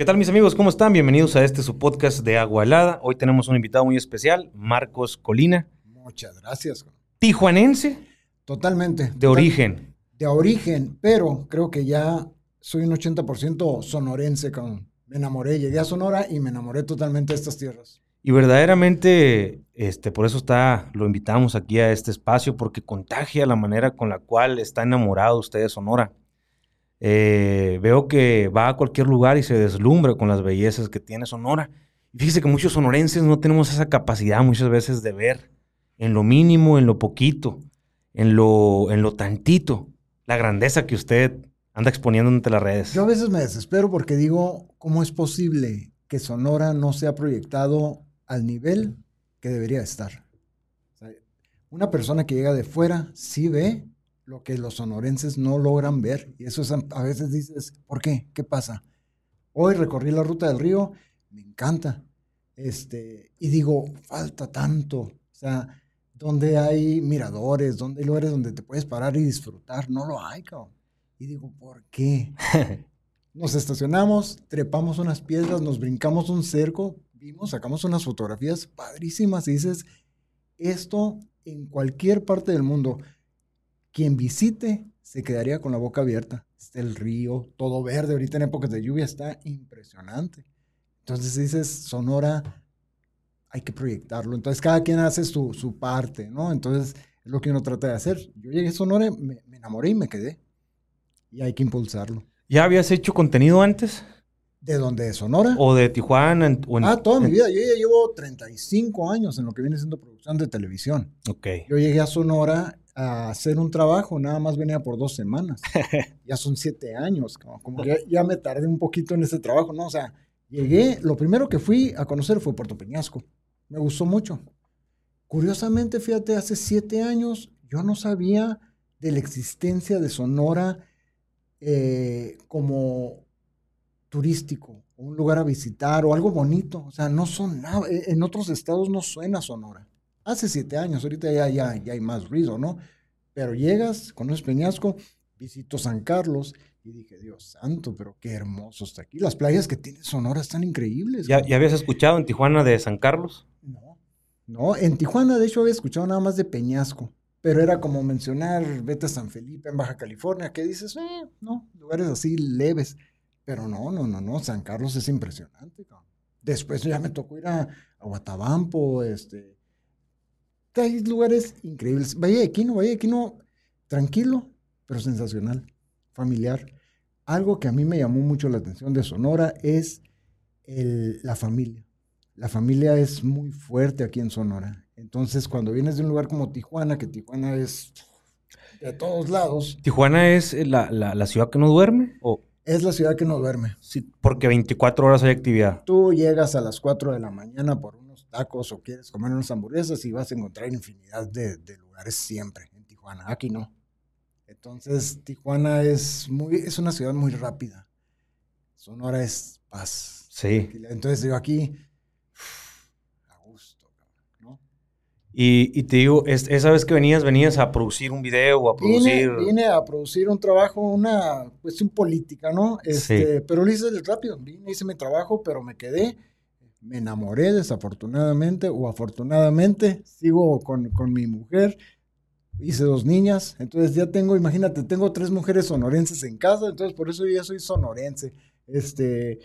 ¿Qué tal mis amigos? ¿Cómo están? Bienvenidos a este su podcast de Agua Helada. Hoy tenemos un invitado muy especial, Marcos Colina. Muchas gracias. Tijuanense. Totalmente. De origen. De origen, pero creo que ya soy un 80% sonorense. Con, me enamoré, llegué a Sonora y me enamoré totalmente de estas tierras. Y verdaderamente, este, por eso está, lo invitamos aquí a este espacio, porque contagia la manera con la cual está enamorado usted de Sonora. Eh, veo que va a cualquier lugar y se deslumbra con las bellezas que tiene Sonora. Y fíjese que muchos sonorenses no tenemos esa capacidad muchas veces de ver en lo mínimo, en lo poquito, en lo, en lo tantito, la grandeza que usted anda exponiendo entre las redes. Yo a veces me desespero porque digo, ¿cómo es posible que Sonora no sea proyectado al nivel que debería estar? una persona que llega de fuera sí ve lo que los sonorenses no logran ver. Y eso es, a veces dices, ¿por qué? ¿Qué pasa? Hoy recorrí la ruta del río, me encanta. Este, y digo, falta tanto. O sea, donde hay miradores, donde hay lugares donde te puedes parar y disfrutar, no lo hay, cabrón. Y digo, ¿por qué? Nos estacionamos, trepamos unas piedras, nos brincamos un cerco, vimos, sacamos unas fotografías padrísimas y dices, esto en cualquier parte del mundo, quien visite se quedaría con la boca abierta. Está el río, todo verde, ahorita en épocas de lluvia está impresionante. Entonces dices, Sonora, hay que proyectarlo. Entonces cada quien hace su, su parte, ¿no? Entonces es lo que uno trata de hacer. Yo llegué a Sonora, me, me enamoré y me quedé. Y hay que impulsarlo. ¿Ya habías hecho contenido antes? ¿De dónde? ¿De Sonora? ¿O de Tijuana? ah, toda mi vida. Yo ya llevo 35 años en lo que viene siendo producción de televisión. Ok. Yo llegué a Sonora a hacer un trabajo, nada más venía por dos semanas. ya son siete años, como, que ya, me tardé un poquito en ese trabajo, ¿no? O sea, llegué, lo primero que fui a conocer fue Puerto Peñasco. Me gustó mucho. Curiosamente, fíjate, hace siete años yo no sabía de la existencia de Sonora eh, como turístico, un lugar a visitar o algo bonito. O sea, no son nada. Eh, en otros estados no suena Sonora. Hace siete años, ahorita ya, ya, ya hay más ruido, ¿no? Pero llegas, conoces Peñasco, visito San Carlos y dije, Dios santo, pero qué hermoso está aquí. Las playas que tiene Sonora están increíbles. ¿Ya, ¿Ya, habías escuchado en Tijuana de San Carlos? No, no, en Tijuana de hecho había escuchado nada más de Peñasco, pero era como mencionar, vete a San Felipe en Baja California, que dices, eh, no, lugares así leves. Pero no, no, no, no, San Carlos es impresionante. Después ya me tocó ir a, a Guatabampo, este, hay lugares increíbles. Valle de Quino, Valle de Quino, tranquilo, pero sensacional, familiar. Algo que a mí me llamó mucho la atención de Sonora es la familia. La familia es muy fuerte aquí en Sonora. Entonces, cuando vienes de un lugar como Tijuana, que Tijuana es de todos lados. ¿Tijuana es la, la, ciudad que no duerme? ¿O? Es la ciudad que no duerme. Sí, porque 24 horas hay actividad. Tú llegas a las 4 de la mañana por tacos o quieres comer unas hamburguesas y vas a encontrar infinidad de, lugares siempre en Tijuana. Aquí no. Entonces, Tijuana es, muy, es una ciudad muy rápida. Sonora es paz. Sí. Entonces, digo, aquí, a gusto, ¿no? Y, y, te digo, esa vez que venías, venías a producir un video o a producir... Vine, a producir un trabajo, una cuestión política, ¿no? Este, sí. Pero lo hice rápido. Vine, hice mi trabajo, pero me quedé me enamoré desafortunadamente o afortunadamente, sigo con, mi mujer, hice dos niñas, entonces ya tengo, imagínate, tengo tres mujeres sonorenses en casa, entonces por eso ya soy sonorense. Este,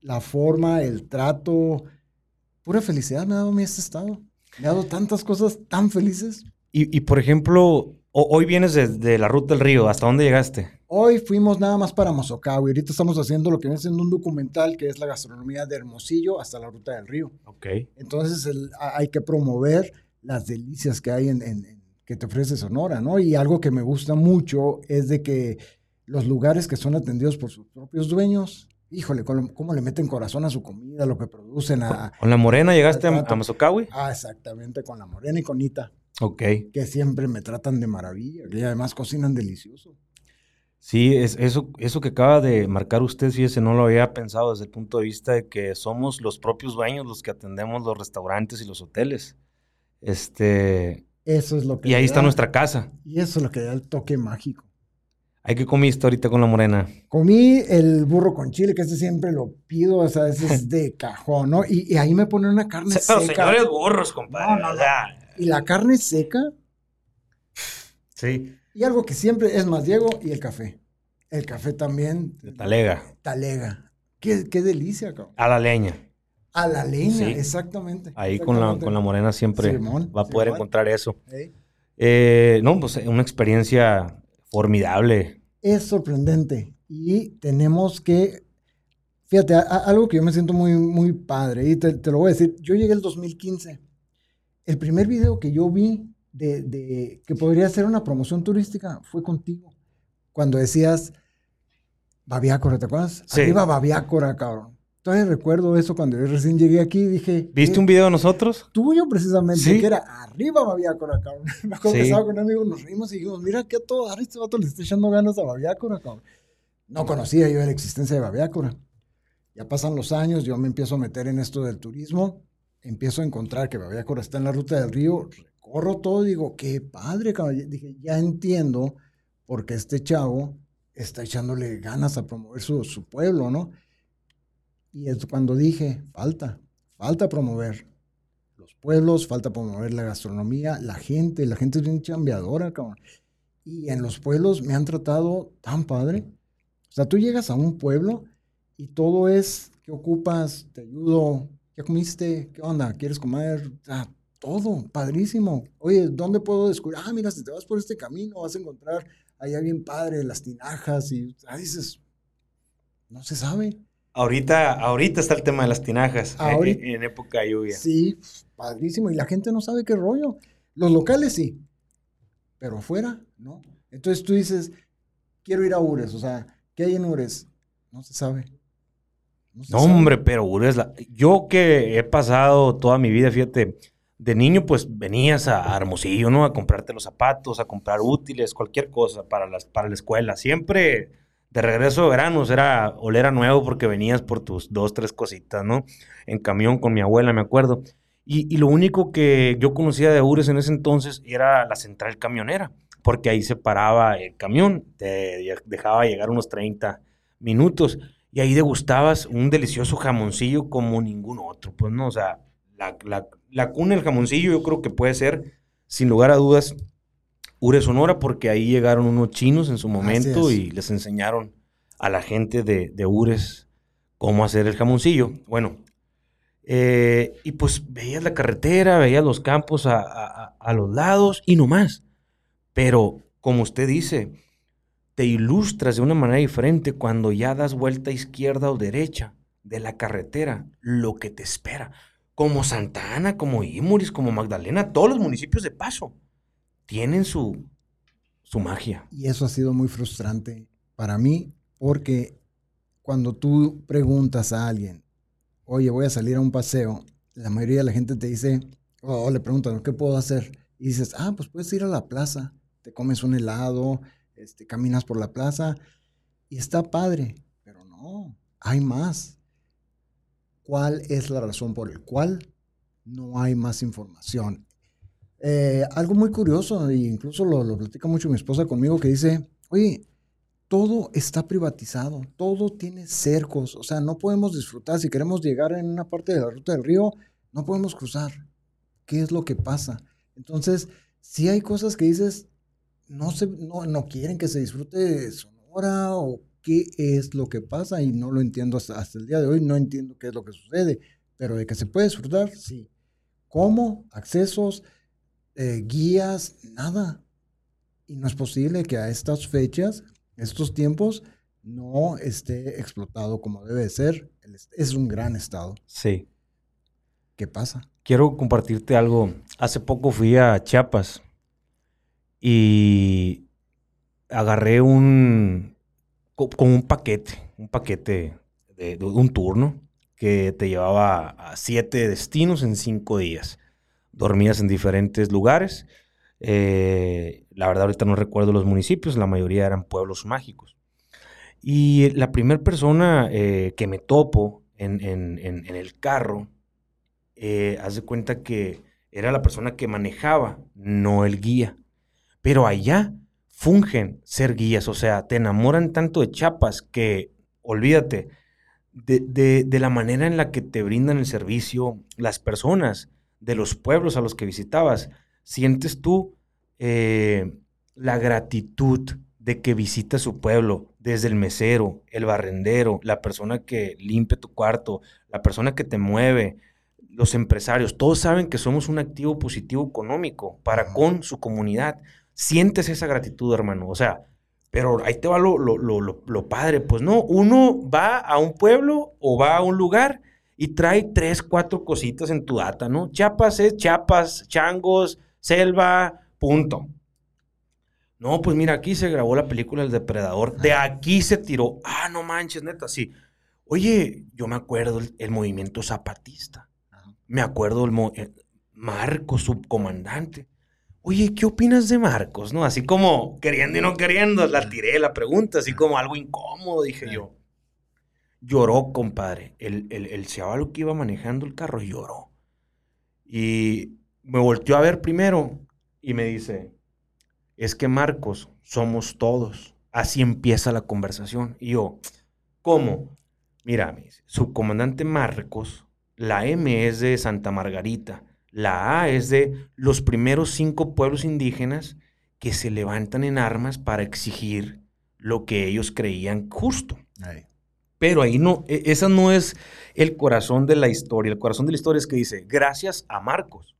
la forma, el trato, pura felicidad me ha dado mi este estado. Me ha dado tantas cosas tan felices. Y, por ejemplo, hoy vienes de, la ruta del río, ¿hasta dónde llegaste? Hoy fuimos nada más para Mozocawi. Ahorita estamos haciendo lo que viene siendo un documental que es la gastronomía de Hermosillo hasta la ruta del río. Ok. Entonces hay que promover las delicias que hay en, que te ofrece Sonora, ¿no? Y algo que me gusta mucho es de que los lugares que son atendidos por sus propios dueños, híjole, cómo, le meten corazón a su comida, lo que producen a... ¿Con la morena llegaste a, a Mozocawi? Ah, exactamente, con la morena y con Ita. Ok. Que siempre me tratan de maravilla y además cocinan delicioso. Sí, es, eso, eso que acaba de marcar usted, fíjese, no lo había pensado desde el punto de vista de que somos los propios dueños los que atendemos los restaurantes y los hoteles. Este. Eso es lo que. Y ahí está nuestra casa. Y eso es lo que da el toque mágico. ¿Hay que comiste ahorita con la morena? Comí el burro con chile, que ese siempre lo pido, o sea, ese es de cajón, ¿no? Y, ahí me ponen una carne seca. Pero señores burros, compadre. No, no, Y la carne seca. Sí. Y algo que siempre es más Diego y el café. El café también. De talega. Talega. Qué, qué delicia, cabrón. A la leña. A la leña, exactamente. Ahí Con, la, con la morena siempre va a poder encontrar eso. Eh, no, pues una experiencia formidable. Es sorprendente. Y tenemos que, fíjate, algo que yo me siento muy, muy padre, y te, lo voy a decir, yo llegué el 2015. El primer video que yo vi de, de que podría ser una promoción turística fue contigo. Cuando decías, Babiácora, ¿te acuerdas? Sí. Arriba Babiácora, cabrón. Todavía recuerdo eso cuando yo recién llegué aquí, dije... ¿Viste un video de nosotros? Tuyo precisamente, que era arriba Babiácora, cabrón. Me acuerdo que estaba con un amigo, nos reímos y dijimos, mira que a todo dar este vato le está echando ganas a Babiácora, cabrón. No conocía yo la existencia de Babiácora. Ya pasan los años, yo me empiezo a meter en esto del turismo, empiezo a encontrar que Babiácora está en la ruta del río, recorro todo, digo, qué padre, cabrón. Dije, ya entiendo por qué este chavo está echándole ganas a promover su, su pueblo, ¿no? Y es cuando dije, falta, falta promover los pueblos, falta promover la gastronomía, la gente, la gente es bien chambeadora, cabrón. Y en los pueblos me han tratado tan padre. O sea, tú llegas a un pueblo y todo es, ¿qué ocupas? Te ayudo, ¿qué comiste? ¿Qué onda? ¿Quieres comer? Todo, padrísimo. Oye, ¿dónde puedo descubrir? Ah, mira, si te vas por este camino vas a encontrar allá bien padre las tinajas y ah, dices, no se sabe. Ahorita, ahorita está el tema de las tinajas en, época de lluvia. Sí, padrísimo. Y la gente no sabe qué rollo. Los locales sí, pero afuera, ¿no? Entonces tú dices, quiero ir a Ures, o sea, ¿qué hay en Ures? No se sabe. No, hombre, pero Ures, yo que he pasado toda mi vida, fíjate, de niño pues venías a Hermosillo, ¿no? A comprarte los zapatos, a comprar útiles, cualquier cosa para, las, para la escuela. Siempre de regreso de veranos era oler a nuevo porque venías por tus dos, tres cositas, ¿no? En camión con mi abuela, me acuerdo. Y, lo único que yo conocía de Ures en ese entonces era la central camionera, porque ahí se paraba el camión, te dejaba llegar unos 30 minutos y ahí degustabas un delicioso jamoncillo como ningún otro, pues no, o sea, la, la, la cuna del jamoncillo yo creo que puede ser, sin lugar a dudas, Ure Sonora, porque ahí llegaron unos chinos en su momento y les enseñaron a la gente de, de Ures cómo hacer el jamoncillo. Bueno, eh, y pues veías la carretera, veías los campos a, a, los lados y no más. Pero, como usted dice, te ilustras de una manera diferente cuando ya das vuelta izquierda o derecha de la carretera, lo que te espera. Como Santa Ana, como Imuris, como Magdalena, todos los municipios de paso tienen su, su magia. Y eso ha sido muy frustrante para mí porque cuando tú preguntas a alguien, oye, voy a salir a un paseo, la mayoría de la gente te dice, o le preguntan, ¿qué puedo hacer? Y dices, ah, pues puedes ir a la plaza, te comes un helado, este, caminas por la plaza y está padre, pero no, hay más. ¿Cuál es la razón por la cual no hay más información? Eh, algo muy curioso, e incluso lo, lo platica mucho mi esposa conmigo, que dice, oye, todo está privatizado, todo tiene cercos, o sea, no podemos disfrutar, si queremos llegar en una parte de la ruta del río, no podemos cruzar. ¿Qué es lo que pasa? Entonces, si hay cosas que dices, no, se, no, no quieren que se disfrute Sonora o qué es lo que pasa y no lo entiendo hasta, hasta el día de hoy, no entiendo qué es lo que sucede, pero de que se puede disfrutar, sí. ¿Cómo? Accesos, eh, guías, nada. Y no es posible que a estas fechas, estos tiempos, no esté explotado como debe ser. Es un gran estado. Sí. ¿Qué pasa? Quiero compartirte algo. Hace poco fui a Chiapas y agarré un con un paquete, un paquete de, un turno que te llevaba a siete destinos en cinco días dormías en diferentes lugares. Eh, la verdad ahorita no recuerdo los municipios, la mayoría eran pueblos mágicos. Y la primera persona eh, que me topo en, el carro, eh, haz de cuenta que era la persona que manejaba, no el guía. Pero allá fungen ser guías, o sea, te enamoran tanto de Chiapas que, olvídate, de, de, la manera en la que te brindan el servicio las personas de los pueblos a los que visitabas, sientes tú eh, la gratitud de que visita su pueblo, desde el mesero, el barrendero, la persona que limpia tu cuarto, la persona que te mueve, los empresarios, todos saben que somos un activo positivo económico para con su comunidad. Sientes esa gratitud, hermano. O sea, pero ahí te va lo, lo, lo, lo, padre. Pues no, uno va a un pueblo o va a un lugar y trae tres, cuatro cositas en tu data, ¿no? Chiapas es Chiapas, changos, selva, punto. No, pues mira, aquí se grabó la película El Depredador. De aquí se tiró. Ah, no manches, neta, sí. Oye, yo me acuerdo el, movimiento zapatista. Me acuerdo el, el Marcos, subcomandante. Oye, ¿qué opinas de Marcos? ¿No? Así como queriendo y no queriendo, la tiré la pregunta, así como algo incómodo, dije yo. Lloró, compadre. El, el, el que iba manejando el carro lloró. Y me volteó a ver primero y me dice, es que Marcos, somos todos. Así empieza la conversación. Y yo, ¿cómo? Mira, subcomandante Marcos, la M es de Santa Margarita, la A es de los primeros cinco pueblos indígenas que se levantan en armas para exigir lo que ellos creían justo. Pero ahí no, e, esa no es el corazón de la historia. El corazón de la historia es que dice, gracias a Marcos,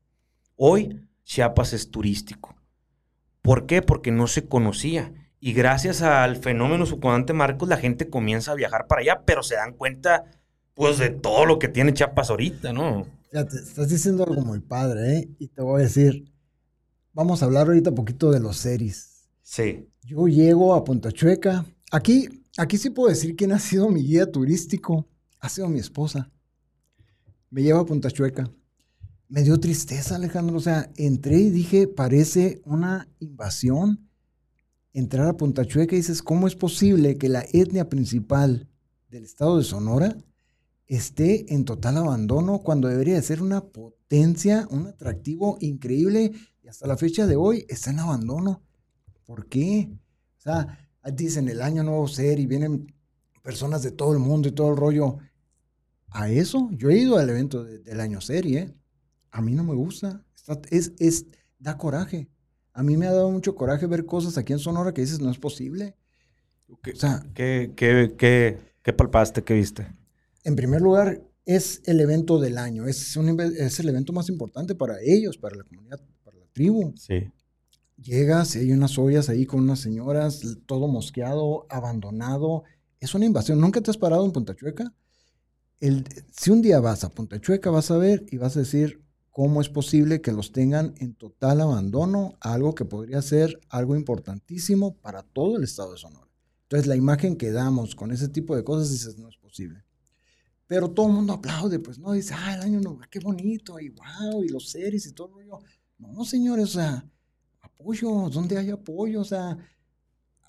hoy Chiapas es turístico. ¿Por qué? Porque no se conocía. Y gracias al fenómeno subcomandante Marcos, la gente comienza a viajar para allá, pero se dan cuenta, pues, de todo lo que tiene Chiapas ahorita, ¿no? Fíjate, estás diciendo algo muy padre, ¿eh? Y te voy a decir, vamos a hablar ahorita un poquito de los series. Sí. Yo llego a Punta Chueca. Aquí, aquí sí puedo decir quién ha sido mi guía turístico. Ha sido mi esposa. Me lleva a Punta Chueca me dio tristeza, Alejandro. O sea, entré y dije, parece una invasión. Entrar a Punta Chueca y dices, ¿cómo es posible que la etnia principal del estado de Sonora esté en total abandono cuando debería de ser una potencia, un atractivo increíble y hasta la fecha de hoy está en abandono? ¿Por qué? O sea, dicen el año nuevo ser y vienen personas de todo el mundo y todo el rollo. A eso, yo he ido al evento del año serie, ¿eh? a mí no me gusta. es, es, da coraje. A mí me ha dado mucho coraje ver cosas aquí en Sonora que dices, no es posible. ¿Qué, o sea, ¿qué, qué, qué, qué palpaste? ¿Qué viste? En primer lugar, es el evento del año. Es, un, es el evento más importante para ellos, para la comunidad, para la tribu. Sí. Llegas y hay unas ollas ahí con unas señoras, todo mosqueado, abandonado. Es una invasión. ¿Nunca te has parado en Punta Chueca? El, si un día vas a Punta Chueca, vas a ver y vas a decir, ¿Cómo es posible que los tengan en total abandono? Algo que podría ser algo importantísimo para todo el estado de Sonora. Entonces, la imagen que damos con ese tipo de cosas, dices, no es posible. Pero todo el mundo aplaude, pues no, dice, ah, el año nuevo, qué bonito, y wow, y los series y todo el No, señores, o sea, apoyo, ¿dónde hay apoyo? O sea,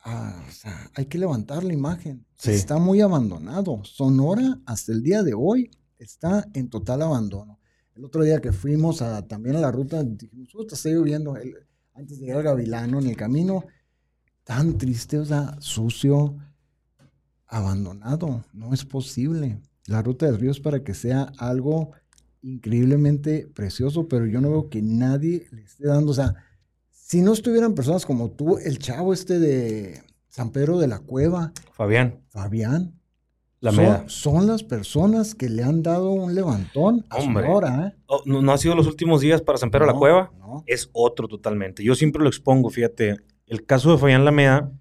ah, o sea hay que levantar la imagen. Está muy abandonado. Sonora, hasta el día de hoy, está en total abandono. El otro día que fuimos a, también a la ruta, dijimos, está lloviendo, antes de llegar al Gavilano, en el camino, tan triste, o sea, sucio, abandonado. No es posible. La ruta del río es para que sea algo increíblemente precioso, pero yo no veo que nadie le esté dando, o sea, si no estuvieran personas como tú, el chavo este de San Pedro de la Cueva. Fabián. Fabián, son, las personas que le han dado un levantón a Hombre. ¿eh? Oh, no, ha sido los últimos días para San Pedro de la Cueva. Es otro totalmente. Yo siempre lo expongo, fíjate. El caso de Fabián Lameda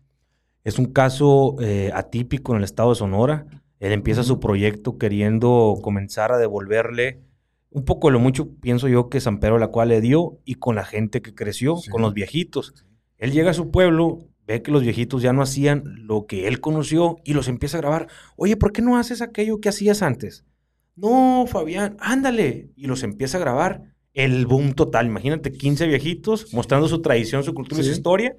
es un caso eh, atípico en el estado de Sonora. Él empieza su proyecto queriendo comenzar a devolverle un poco de lo mucho, pienso yo, que San Pedro la Cueva le dio y con la gente que creció, con los viejitos. Él llega a su pueblo, ve que los viejitos ya no hacían lo que él conoció y los empieza a grabar. Oye, ¿por qué no haces aquello que hacías antes? No, Fabián, ándale. Y los empieza a grabar. El boom total. Imagínate, 15 viejitos mostrando su tradición, su cultura y su historia.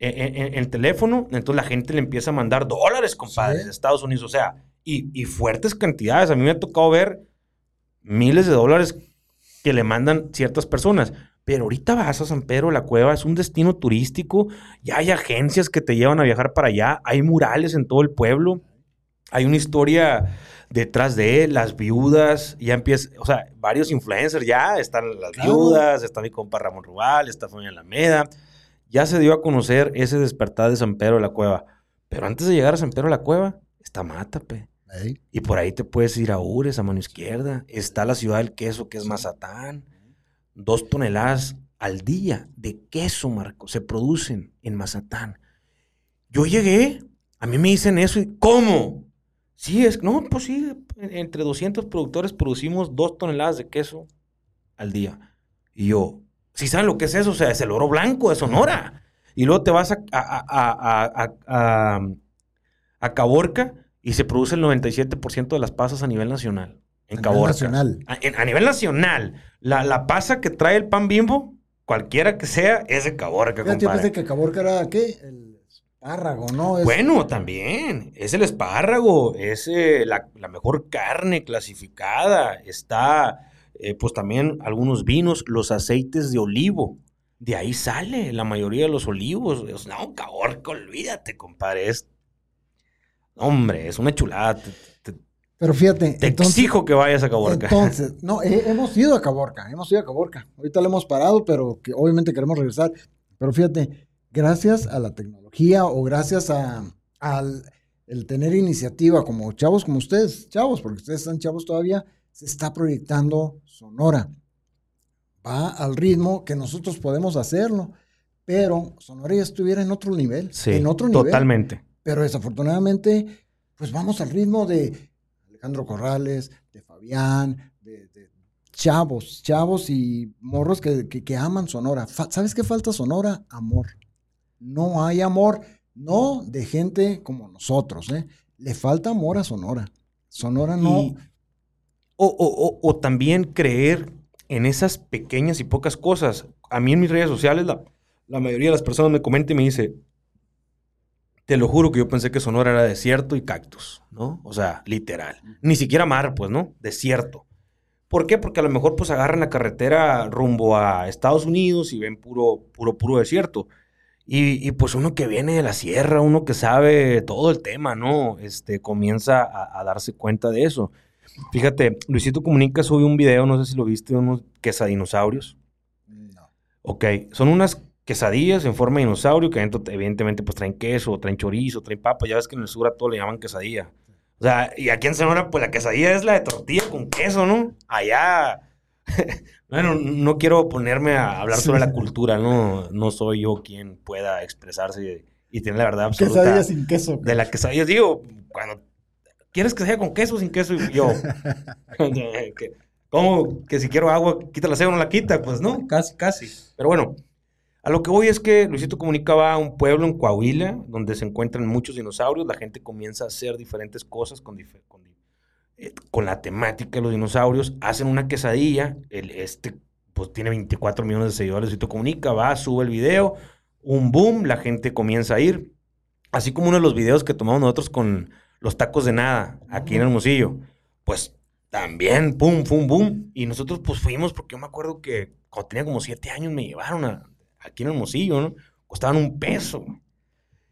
En, el teléfono, entonces la gente le empieza a mandar dólares, compadre, de Estados Unidos. O sea, y, y fuertes cantidades. A mí me ha tocado ver miles de dólares que le mandan ciertas personas. Pero ahorita vas a San Pedro de la Cueva, es un destino turístico, ya hay agencias que te llevan a viajar para allá, hay murales en todo el pueblo, hay una historia detrás de él, las viudas, ya empieza, o sea, varios influencers ya, están las viudas, está mi compa Ramón Rubal, está Fabián Alameda, ya se dio a conocer ese despertar de San Pedro de la Cueva. Pero antes de llegar a San Pedro de la Cueva, está Mátape. Y por ahí te puedes ir a Ures, a mano izquierda. Está la ciudad del queso, que es Mazatán. Dos toneladas al día de queso, Marco, se producen en Mazatán. Yo llegué, a mí me dicen eso y ¿cómo? Sí, es, no, pues sí, entre 200 productores producimos dos toneladas de queso al día. Y yo, si saben lo que es eso, o sea, es el oro blanco de Sonora. Y luego te vas a, a, a, a Caborca y se produce el 97% de las pasas a nivel nacional. En a Caborca. Nacional. A, nivel nacional. La, la, pasa que trae el pan bimbo, cualquiera que sea, es de Caborca. Yo pensé que Caborca era, ¿qué? El espárrago, ¿no? Bueno, también. Es el espárrago, es eh, la, mejor carne clasificada. Está, eh, pues también algunos vinos, los aceites de olivo. De ahí sale la mayoría de los olivos. No, caborca, olvídate, compadre. Es, hombre, es una chulada. pero fíjate. Te exijo que vayas a Caborca. Entonces, no, hemos ido a Caborca, hemos ido a Caborca. Ahorita lo hemos parado, pero que obviamente queremos regresar. Pero fíjate, gracias a la tecnología o gracias a, al el tener iniciativa como chavos como ustedes, chavos, porque ustedes están chavos todavía, se está proyectando Sonora. Va al ritmo que nosotros podemos hacerlo, pero Sonora ya estuviera en otro nivel. Sí, en otro nivel. Totalmente. Pero desafortunadamente, pues vamos al ritmo de Alejandro Corrales, de Fabián, de, chavos, chavos y morros que, que aman Sonora. ¿Sabes qué falta Sonora? Amor no hay amor, no de gente como nosotros, ¿eh? Le falta amor a Sonora. Sonora no... o, también creer en esas pequeñas y pocas cosas. A mí en mis redes sociales la, la mayoría de las personas me comenta y me dice, te lo juro que yo pensé que Sonora era desierto y cactus, ¿no? O sea, literal. Ni siquiera mar, pues, ¿no? Desierto. ¿Por qué? Porque a lo mejor pues agarran la carretera rumbo a Estados Unidos y ven puro, puro, puro desierto. Y, pues uno que viene de la sierra, uno que sabe todo el tema, ¿no? Este, comienza a, darse cuenta de eso. Fíjate, Luisito Comunica subió un video, no sé si lo viste, unos quesadinosaurios. No. Ok, son unas quesadillas en forma de dinosaurio que evidentemente pues traen queso, traen chorizo, traen papa. Ya ves que en el sur a todo le llaman quesadilla. O sea, y aquí en Sonora pues la quesadilla es la de tortilla con queso, ¿no? Allá bueno, no quiero ponerme a hablar sobre la cultura, ¿no? No soy yo quien pueda expresarse y tener la verdad absoluta. Quesadilla sin queso. De la quesadilla. Digo, cuando quieres que sea con queso o sin queso, yo. ¿Cómo que si quiero agua, quita la ceba o no la quita? Pues no, casi, casi. Pero bueno, a lo que voy es que Luisito comunicaba a un pueblo en Coahuila donde se encuentran muchos dinosaurios. La gente comienza a hacer diferentes cosas con, con eh, con la temática de los dinosaurios, hacen una quesadilla, el, este pues tiene 24 millones de seguidores, y tú comunica, va, sube el video, un boom, la gente comienza a ir, así como uno de los videos que tomamos nosotros con los tacos de nada, aquí en Hermosillo, pues también, pum, pum, boom, y nosotros pues fuimos, porque yo me acuerdo que cuando tenía como 7 años me llevaron a, aquí en Hermosillo, ¿no? Costaban un peso.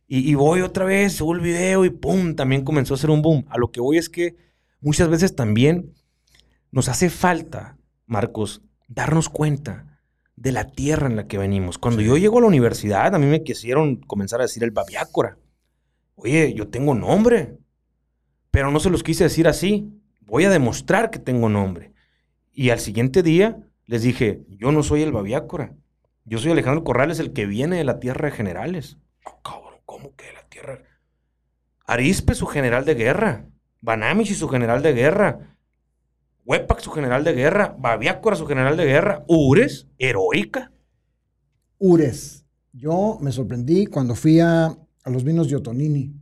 Y, y voy otra vez, subo el video y pum, también comenzó a hacer un boom. A lo que voy es que muchas veces también nos hace falta, Marcos, darnos cuenta de la tierra en la que venimos. Cuando yo llego a la universidad, a mí me quisieron comenzar a decir el babiácora. Oye, yo tengo nombre, pero no se los quise decir así. Voy a demostrar que tengo nombre. Y al siguiente día les dije, yo no soy el babiácora. Yo soy Alejandro Corrales, el que viene de la tierra de generales. Oh, cabrón, ¿cómo que de la tierra? Arispe, su general de guerra. Banamish y su general de guerra. Huepac, su general de guerra. Babiácora, su general de guerra. Ures, heroica. Ures. Yo me sorprendí cuando fui a, los vinos de Otonini.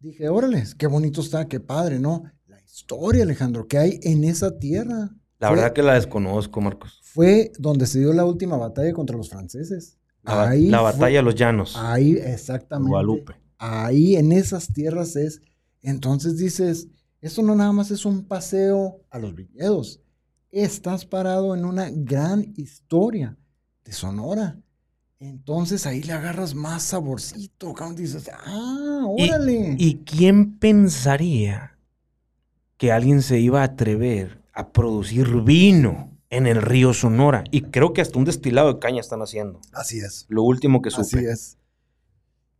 Dije, órale, qué bonito está, qué padre, ¿no? La historia, Alejandro, que hay en esa tierra. La verdad que la desconozco, Marcos. Fue donde se dio la última batalla contra los franceses. La, ahí la batalla de los llanos. Ahí, exactamente. Guadalupe. Ahí en esas tierras es entonces dices, esto no nada más es un paseo a los viñedos, estás parado en una gran historia de Sonora. Entonces ahí le agarras más saborcito, cabrón. Dices, ah, órale. ¿Y quién pensaría que alguien se iba a atrever a producir vino en el río Sonora? Y creo que hasta un destilado de caña están haciendo. Así es. Lo último que supe. Así es.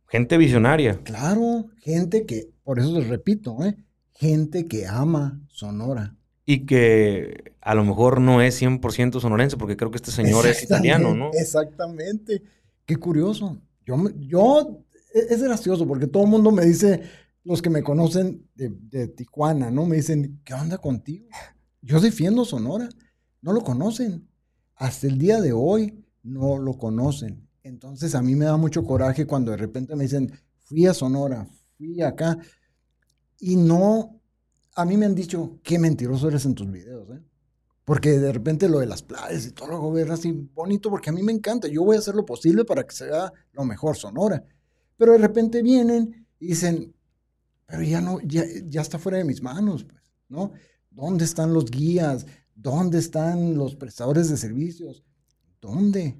Gente visionaria. Claro, gente que, por eso les repito, ¿eh? gente que ama Sonora. Y que a lo mejor no es 100% sonorense, porque creo que este señor es italiano, ¿no? Exactamente. Qué curioso. Yo, yo e- es gracioso porque todo el mundo me dice, los que me conocen de, de Tijuana, ¿no? Me dicen, ¿qué onda contigo? Yo defiendo Sonora. No lo conocen. Hasta el día de hoy no lo conocen. Entonces a mí me da mucho coraje cuando de repente me dicen, fui a Sonora, fui acá. Y no, a mí me han dicho, qué mentiroso eres en tus videos, ¿eh? Porque de repente lo de las playas y todo lo hago ver así bonito, porque a mí me encanta. Yo voy a hacer lo posible para que sea lo mejor Sonora. Pero de repente vienen y dicen, pero ya no, ya, ya está fuera de mis manos, pues, ¿no? ¿Dónde están los guías? ¿Dónde están los prestadores de servicios? ¿Dónde?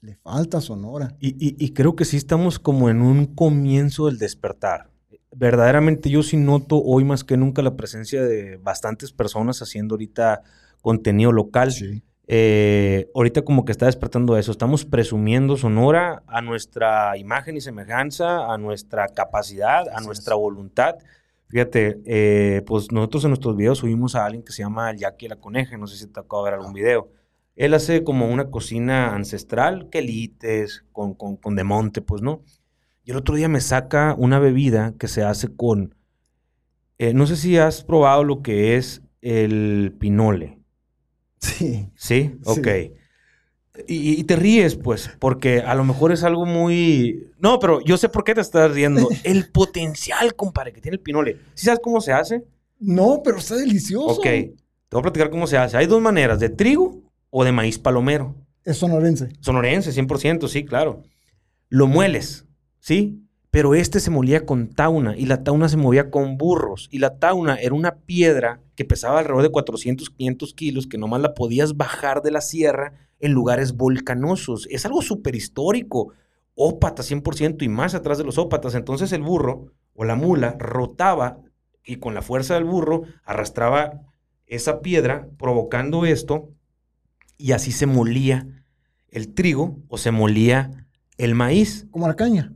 Le falta Sonora. Y, y- y creo que sí estamos como en un comienzo del despertar. Verdaderamente yo sí noto hoy más que nunca la presencia de bastantes personas haciendo ahorita contenido local. Eh, ahorita como que está despertando eso. Estamos presumiendo Sonora a nuestra imagen y semejanza, a nuestra capacidad, a Así nuestra voluntad. Fíjate, eh, pues nosotros en nuestros videos subimos a alguien que se llama Jackie la Coneja. No sé si te acabo de ver algún video. Él hace como una cocina ancestral, quelites, con, con, con de monte, pues, ¿no? Y el otro día me saca una bebida que se hace con... eh, no sé si has probado lo que es el pinole. Sí. ¿Sí? Sí. Ok. Y, y te ríes, pues, porque a lo mejor es algo muy... No, pero yo sé por qué te estás riendo. El potencial, compadre, que tiene el pinole. ¿Sí sabes cómo se hace? No, pero está delicioso. Ok. Te voy a platicar cómo se hace. Hay dos maneras, de trigo o de maíz palomero. Es sonorense. Sonorense, 100%, sí, claro. Lo mueles, ¿sí? Pero este se molía con tauna y la tauna se movía con burros. Y la tauna era una piedra que pesaba alrededor de 400, 500 kilos que nomás la podías bajar de la sierra en lugares volcanosos. Es algo súper histórico. Ópata 100% y más atrás de los ópatas. Entonces el burro o la mula rotaba y con la fuerza del burro arrastraba esa piedra provocando esto y así se molía el trigo o se molía el maíz. Como la caña.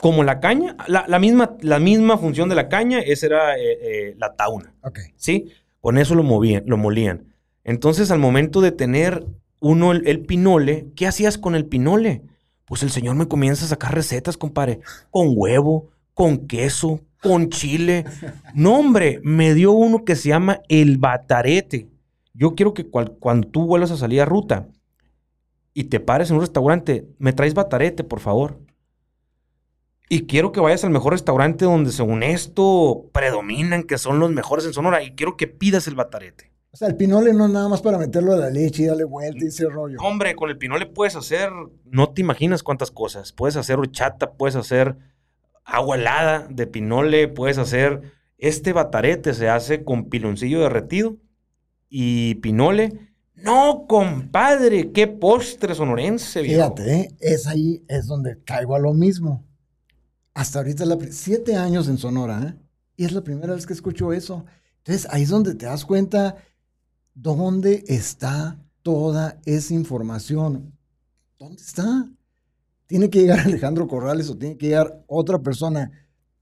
Como la caña, la, la misma, la misma función de la caña, esa era eh, eh, la tauna, Ok. ¿sí? Con eso lo, movían, lo molían. Entonces, al momento de tener uno el, el pinole, ¿qué hacías con el pinole? Pues el señor me comienza a sacar recetas, compadre, con huevo, con queso, con chile. No, hombre, me dio uno que se llama el batarete. Yo quiero que cual- cuando tú vuelvas a salir a ruta y te pares en un restaurante, me traes batarete, por favor. Y quiero que vayas al mejor restaurante donde según esto predominan que son los mejores en Sonora y quiero que pidas el batarete. O sea, el pinole no es nada más para meterlo a la leche y darle vuelta y ese rollo. Hombre, con el pinole puedes hacer, no te imaginas cuántas cosas. Puedes hacer horchata, puedes hacer agua helada de pinole, puedes hacer... Este batarete se hace con piloncillo derretido y pinole. No, compadre, qué postre sonorense, viejo. Fíjate, ¿eh? es ahí, es donde caigo a lo mismo. Hasta ahorita, siete años en Sonora, ¿eh? Y es la primera vez que escucho eso. Entonces, ahí es donde te das cuenta dónde está toda esa información. ¿Dónde está? Tiene que llegar Alejandro Corrales o tiene que llegar otra persona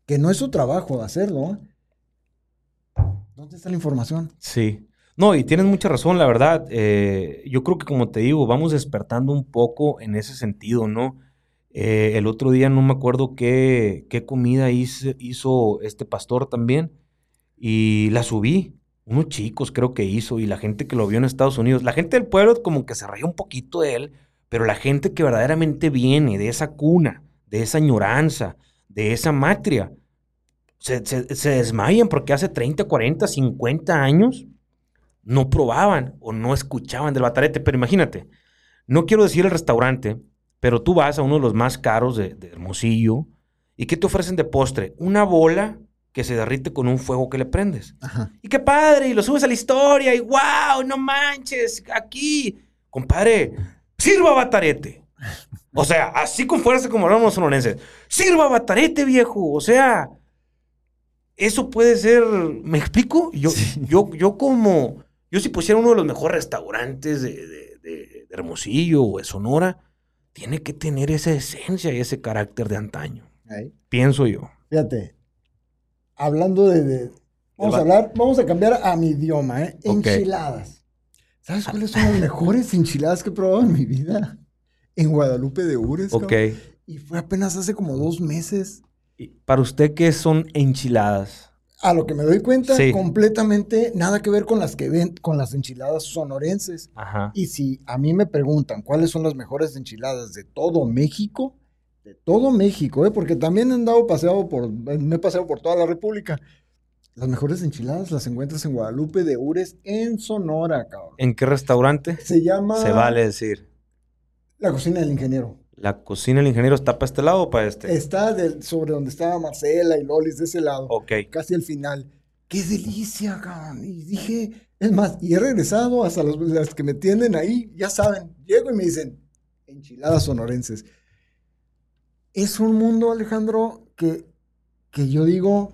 que no es su trabajo hacerlo. ¿Dónde está la información? Sí. No, y tienes mucha razón, la verdad. Eh, yo creo que como te digo, vamos despertando un poco en ese sentido, ¿no? Eh, el otro día no me acuerdo qué, qué comida hice- hizo este pastor también y la subí. Unos chicos creo que hizo y la gente que lo vio en Estados Unidos, la gente del pueblo como que se reía un poquito de él, pero la gente que verdaderamente viene de esa cuna, de esa añoranza, de esa matria, se, se- se desmayan porque hace 30, 40, 50 años no probaban o no escuchaban del batarete. Pero imagínate, no quiero decir el restaurante, pero tú vas a uno de los más caros de, de Hermosillo y ¿qué te ofrecen de postre? Una bola que se derrite con un fuego que le prendes. Ajá. Y qué padre, y lo subes a la historia y wow, no manches, aquí. Compadre, sirva batarete. O sea, así con fuerza como hablamos los sonorenses. Sirva batarete, viejo. O sea, eso puede ser, ¿me explico? Yo, yo, yo como, yo si pusiera uno de los mejores restaurantes de, de, de Hermosillo o de Sonora, tiene que tener esa esencia y ese carácter de antaño. Ahí. Pienso yo. Fíjate, hablando de, de- vamos a hablar, vamos a cambiar a mi idioma, ¿eh? Enchiladas. ¿Sabes cuáles son las mejores enchiladas que he probado en mi vida? En Guadalupe de Ures. Ok. cabrón. Y fue apenas hace como dos meses. Y Para usted, ¿qué son enchiladas? A lo que me doy cuenta, Sí. completamente nada que ver con las que ven, con las enchiladas sonorenses. Ajá. Y si a mí me preguntan cuáles son las mejores enchiladas de todo México, de todo México, ¿eh? porque también he andado paseado por, me he paseado por toda la República. Las mejores enchiladas las encuentras en Guadalupe de Ures, en Sonora, cabrón. ¿En qué restaurante? Se llama Se vale decir. La Cocina del Ingeniero. ¿La cocina del ingeniero está para este lado o para este? Está sobre donde estaba Marcela y Lolis, de ese lado, Ok. casi al final. ¡Qué delicia, cabrón! Y dije, es más, y he regresado hasta los, las que me tienden ahí, ya saben, llego y me dicen, enchiladas sonorenses. Es un mundo, Alejandro, que, que yo digo,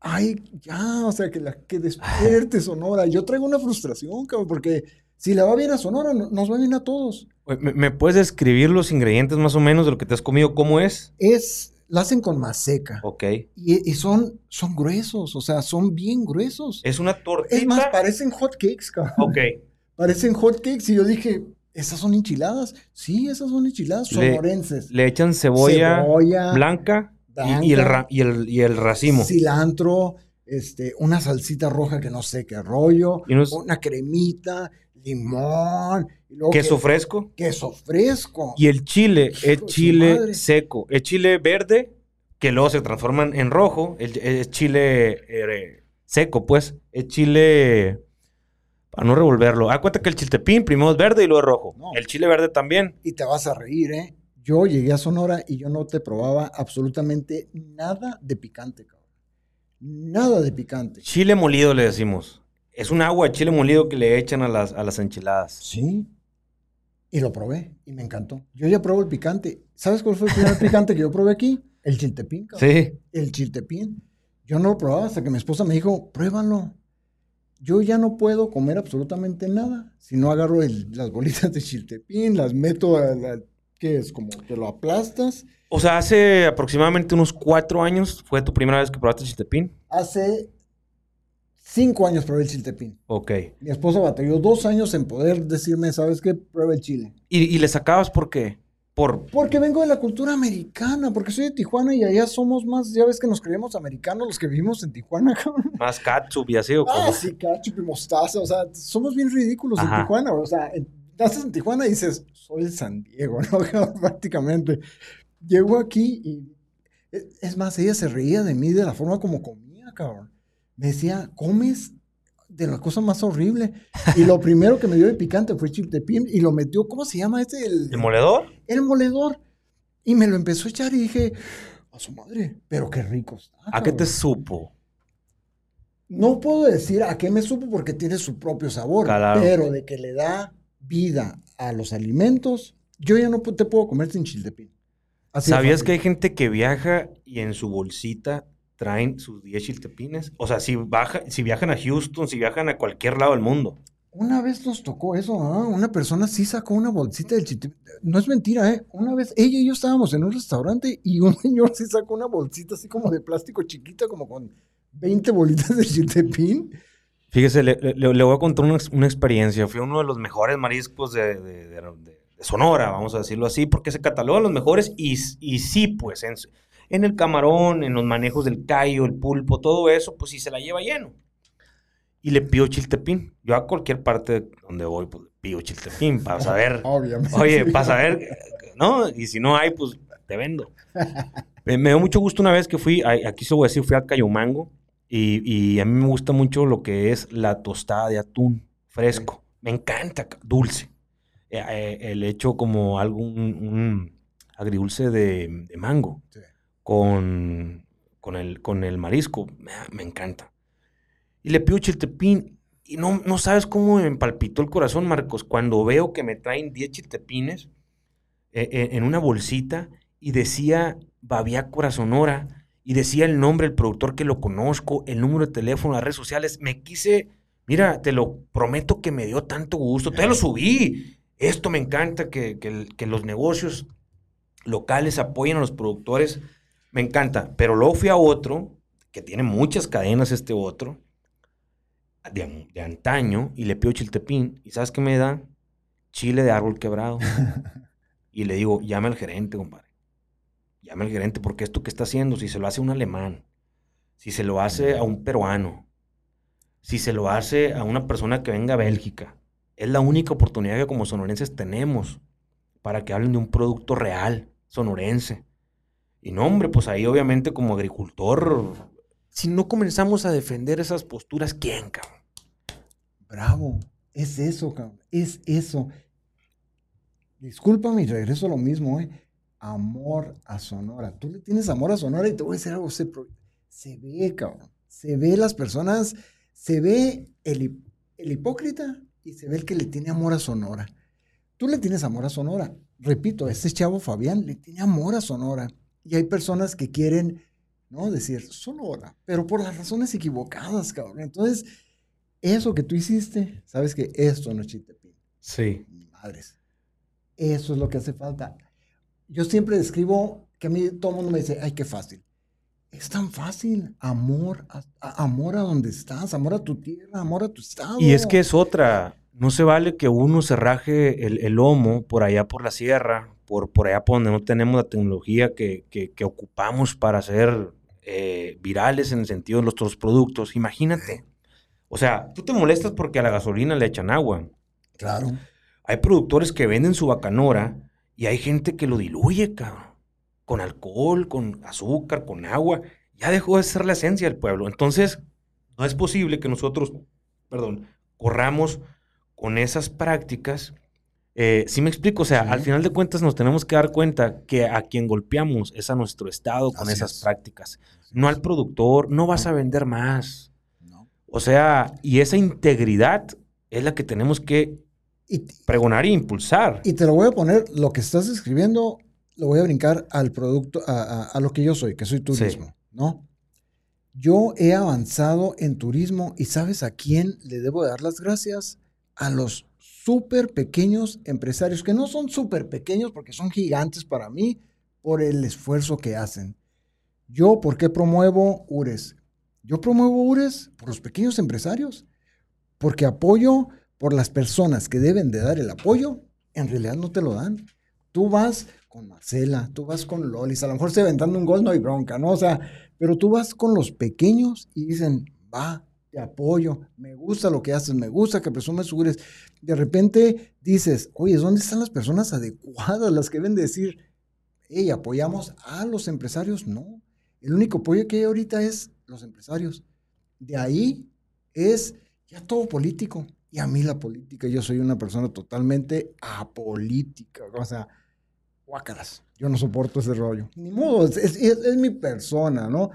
ay, ya, o sea, que, la, que despierte Sonora. Yo traigo una frustración, cabrón, porque si le va bien a Sonora, no- nos va bien a todos. ¿Me, me puedes describir los ingredientes más o menos de lo que te has comido? ¿Cómo es? Es, la hacen con maseca. Ok. Y, y son, son gruesos, o sea, son bien gruesos. Es una tortita. Es más, parecen hot cakes, cabrón. Ok. Parecen hot cakes. Y yo dije, ¿esas son enchiladas? Sí, esas son enchiladas Le- sonorenses. Le echan cebolla, Cebolla, blanca, y- Y, el blanca, ra- y, el, y el racimo. cilantro, este, una salsita roja que no sé qué rollo, unos- una cremita, limón, y luego queso que- fresco. queso fresco. Y el chile es chile seco. Es chile verde, que luego se transforma en rojo. El- Es chile eh, seco, pues. Es chile. Para no revolverlo. Ah, cuenta que el chiltepín primero es verde y luego es rojo. No. El chile verde también. Y te vas a reír, ¿eh? Yo llegué a Sonora y yo no te probaba absolutamente nada de picante, cabrón. Nada de picante. Chile molido le decimos. Es un agua de chile molido que le echan a las, a las enchiladas. Sí. Y lo probé y me encantó. Yo ya probé el picante. ¿Sabes cuál fue el primer picante que yo probé aquí? El chiltepín, cabrón. Sí. El chiltepín. Yo no lo probaba hasta que mi esposa me dijo, pruébalo. Yo ya no puedo comer absolutamente nada. Si no agarro el- las bolitas de chiltepín, las meto a la... ¿Qué es? Como que lo aplastas. O sea, hace aproximadamente unos cuatro años fue tu primera vez que probaste chiltepín. Hace cinco años probé el chiltepín. Ok. Mi esposa batalló dos años en poder decirme, ¿sabes qué? Prueba el chile. ¿Y, y le sacabas por qué? Por... Porque vengo de la cultura americana, porque soy de Tijuana y allá somos más, ya ves que nos creemos americanos los que vivimos en Tijuana, cabrón. Más catsup y así o Ah, cómo? sí, ketchup y mostaza, o sea, somos bien ridículos Ajá. en Tijuana, o sea, naces en Tijuana y dices, soy de San Diego, ¿no? Prácticamente. Llego aquí y, es- es más, ella se reía de mí de la forma como comía, cabrón. Me decía, comes de la cosa más horrible. Y lo primero que me dio de picante fue chiltepín y lo metió, ¿cómo se llama este? El, ¿El moledor? el moledor. Y me lo empezó a echar y dije, a su madre, pero qué rico está. ¿A qué te cabrón". supo? No puedo decir a qué me supo porque tiene su propio sabor, Claro. pero de que le da vida a los alimentos, yo ya no te puedo comer sin chiltepín. De ¿Sabías que hay gente que viaja y en su bolsita traen sus 10 chiltepines? O sea, si, baja, si viajan a Houston, si viajan a cualquier lado del mundo. Una vez nos tocó eso, ¿ah? una persona sí sacó una bolsita del chiltepín. No es mentira, ¿eh? Una vez ella y yo estábamos en un restaurante y un señor sí sacó una bolsita así como de plástico chiquita, como con 20 bolitas de chiltepín. Fíjese, le, le- le voy a contar una, ex- una experiencia. Fui uno de los mejores mariscos de, de- de- de- de Sonora, vamos a decirlo así, porque se catalogan los mejores y, y sí, pues, en, en el camarón, en los manejos del callo, el pulpo, todo eso, pues sí se la lleva lleno. Y le pido chiltepín. Yo a cualquier parte donde voy, pues pido chiltepín para saber. Obviamente. Oye, para saber, ¿no? Y si no hay, pues te vendo. Me, me dio mucho gusto una vez que fui, a- aquí se voy a decir, fui a Cayomango y, y a mí me gusta mucho lo que es la tostada de atún fresco. Me encanta, ca- dulce. Eh, eh, el hecho como algo, un, un agridulce de, de mango Sí. Con, con, el, con el marisco, me, encanta. Y le pido chiltepín Y no, no sabes cómo me palpitó el corazón, Marcos, cuando veo que me traen 10 chiltepines eh, eh, en una bolsita y decía Babiácora Sonora y decía el nombre del productor que lo conozco, el número de teléfono, las redes sociales. Me quise, mira, te lo prometo que me dio tanto gusto. Te lo subí. Esto me encanta, que, que los negocios locales apoyen a los productores. Me encanta. Pero luego fui a otro, que tiene muchas cadenas este otro, de, antaño y le pido chiltepín. ¿Y sabes qué me da? Chile de árbol quebrado. y le digo, llame al gerente, compadre. Llame al gerente porque esto que está haciendo, si se lo hace un alemán, si se lo hace a un peruano, si se lo hace a una persona que venga a Bélgica, es la única oportunidad que como sonorenses tenemos para que hablen de un producto real, sonorense. Y no, hombre, pues ahí obviamente como agricultor si no comenzamos a defender esas posturas, ¿quién, cabrón? Bravo, es eso, cabrón, es eso. Discúlpame y regreso a lo mismo, ¿eh? Amor a Sonora. Tú le tienes amor a Sonora y te voy a decir algo. Se, se ve, cabrón. Se ve las personas, se ve el, el hipócrita y se ve el que le tiene amor a Sonora. Tú le tienes amor a Sonora. Repito, este chavo Fabián le tiene amor a Sonora. Y hay personas que quieren ¿no? Decir, Sonora, pero por las razones equivocadas, cabrón. Entonces, eso que tú hiciste, sabes que esto no es chitepín. Sí. Madres. Eso es lo que hace falta. Yo siempre describo que a mí todo el mundo me dice, ay, qué fácil. Es tan fácil. Amor a, amor a donde estás, amor a tu tierra, amor a tu estado. Y es que es otra. No se vale que uno se raje el, el lomo por allá por la sierra, por, por allá por donde no tenemos la tecnología que, que, que ocupamos para hacer eh, virales en el sentido de nuestros productos. Imagínate. O sea, tú te molestas porque a la gasolina le echan agua. Claro. Hay productores que venden su bacanora y hay gente que lo diluye, cabrón. Con alcohol, con azúcar, con agua. Ya dejó de ser la esencia del pueblo. Entonces, no es posible que nosotros, perdón, corramos con esas prácticas eh, sí me explico, o sea, al final de cuentas nos tenemos que dar cuenta que a quien golpeamos es a nuestro Estado con esas prácticas, no al productor, no vas a vender más. O sea, y esa integridad es la que tenemos que pregonar e impulsar. Y te lo voy a poner, lo que estás escribiendo, lo voy a brincar al producto, a, lo que yo soy, que soy turismo, ¿no? Yo he avanzado en turismo y ¿sabes a quién le debo dar las gracias? A los súper pequeños empresarios, que no son súper pequeños porque son gigantes para mí por el esfuerzo que hacen. Yo, ¿por qué promuevo URES? Yo promuevo URES por los pequeños empresarios, porque apoyo por las personas que deben de dar el apoyo, en realidad no te lo dan. Tú vas con Marcela, tú vas con Lolis, a lo mejor se aventando un gol, no hay bronca, ¿no? O sea, pero tú vas con los pequeños y dicen, va, te apoyo, me gusta lo que haces, me gusta que presumes URES de repente dices, oye, ¿dónde están las personas adecuadas, las que deben decir, hey, apoyamos a los empresarios? No, el único apoyo que hay ahorita es los empresarios. De ahí es ya todo político. Y a mí la política, yo soy una persona totalmente apolítica, o sea, guácaras, yo no soporto ese rollo. Ni modo, es, es mi persona, ¿no?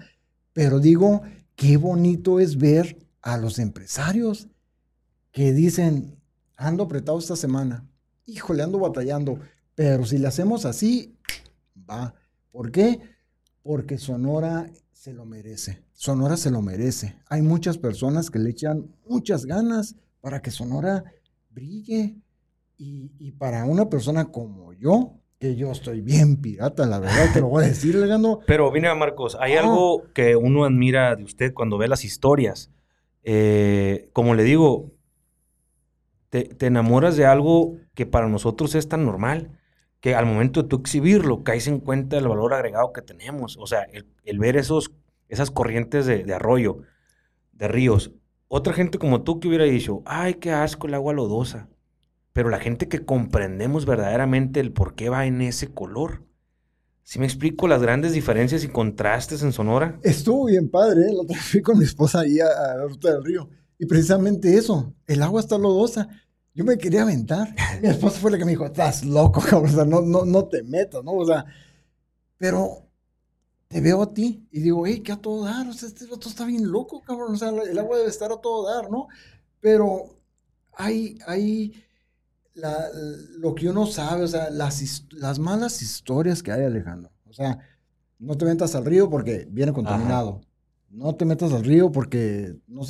Pero digo, qué bonito es ver a los empresarios que dicen, ando apretado esta semana, híjole, ando batallando, pero si le hacemos así, va. ¿Por qué? Porque Sonora se lo merece. Sonora se lo merece. Hay muchas personas que le echan muchas ganas para que Sonora brille. Y, para una persona como yo, que yo estoy bien pirata, la verdad, te lo voy a decir, Leandro. Pero mira, Marcos, hay algo que uno admira de usted cuando ve las historias. Eh, como le digo, te, enamoras de algo que para nosotros es tan normal, que al momento de tú exhibirlo, caes en cuenta del valor agregado que tenemos. O sea, el, ver esos, esas corrientes de, arroyo, de ríos. Otra gente como tú que hubiera dicho, ay, qué asco el agua lodosa. Pero la gente que comprendemos verdaderamente el por qué va en ese color. Si me explico las grandes diferencias y contrastes en Sonora? Estuvo bien padre, ¿eh? Lo fui con mi esposa ahí a, a la ruta del río. Y precisamente eso, el agua está lodosa. Yo me quería aventar. Mi esposa fue la que me dijo, estás loco, cabrón, o sea, no, no, no te metas, ¿no? O sea, pero te veo a ti y digo, hey, ¿qué a todo dar? O sea, este otro está bien loco, cabrón, o sea, el agua debe estar a todo dar, ¿no? Pero hay, hay lo que uno sabe, o sea, las, las malas historias que hay, Alejandro. O sea, no te metas al río porque viene contaminado. No te metas al río porque no,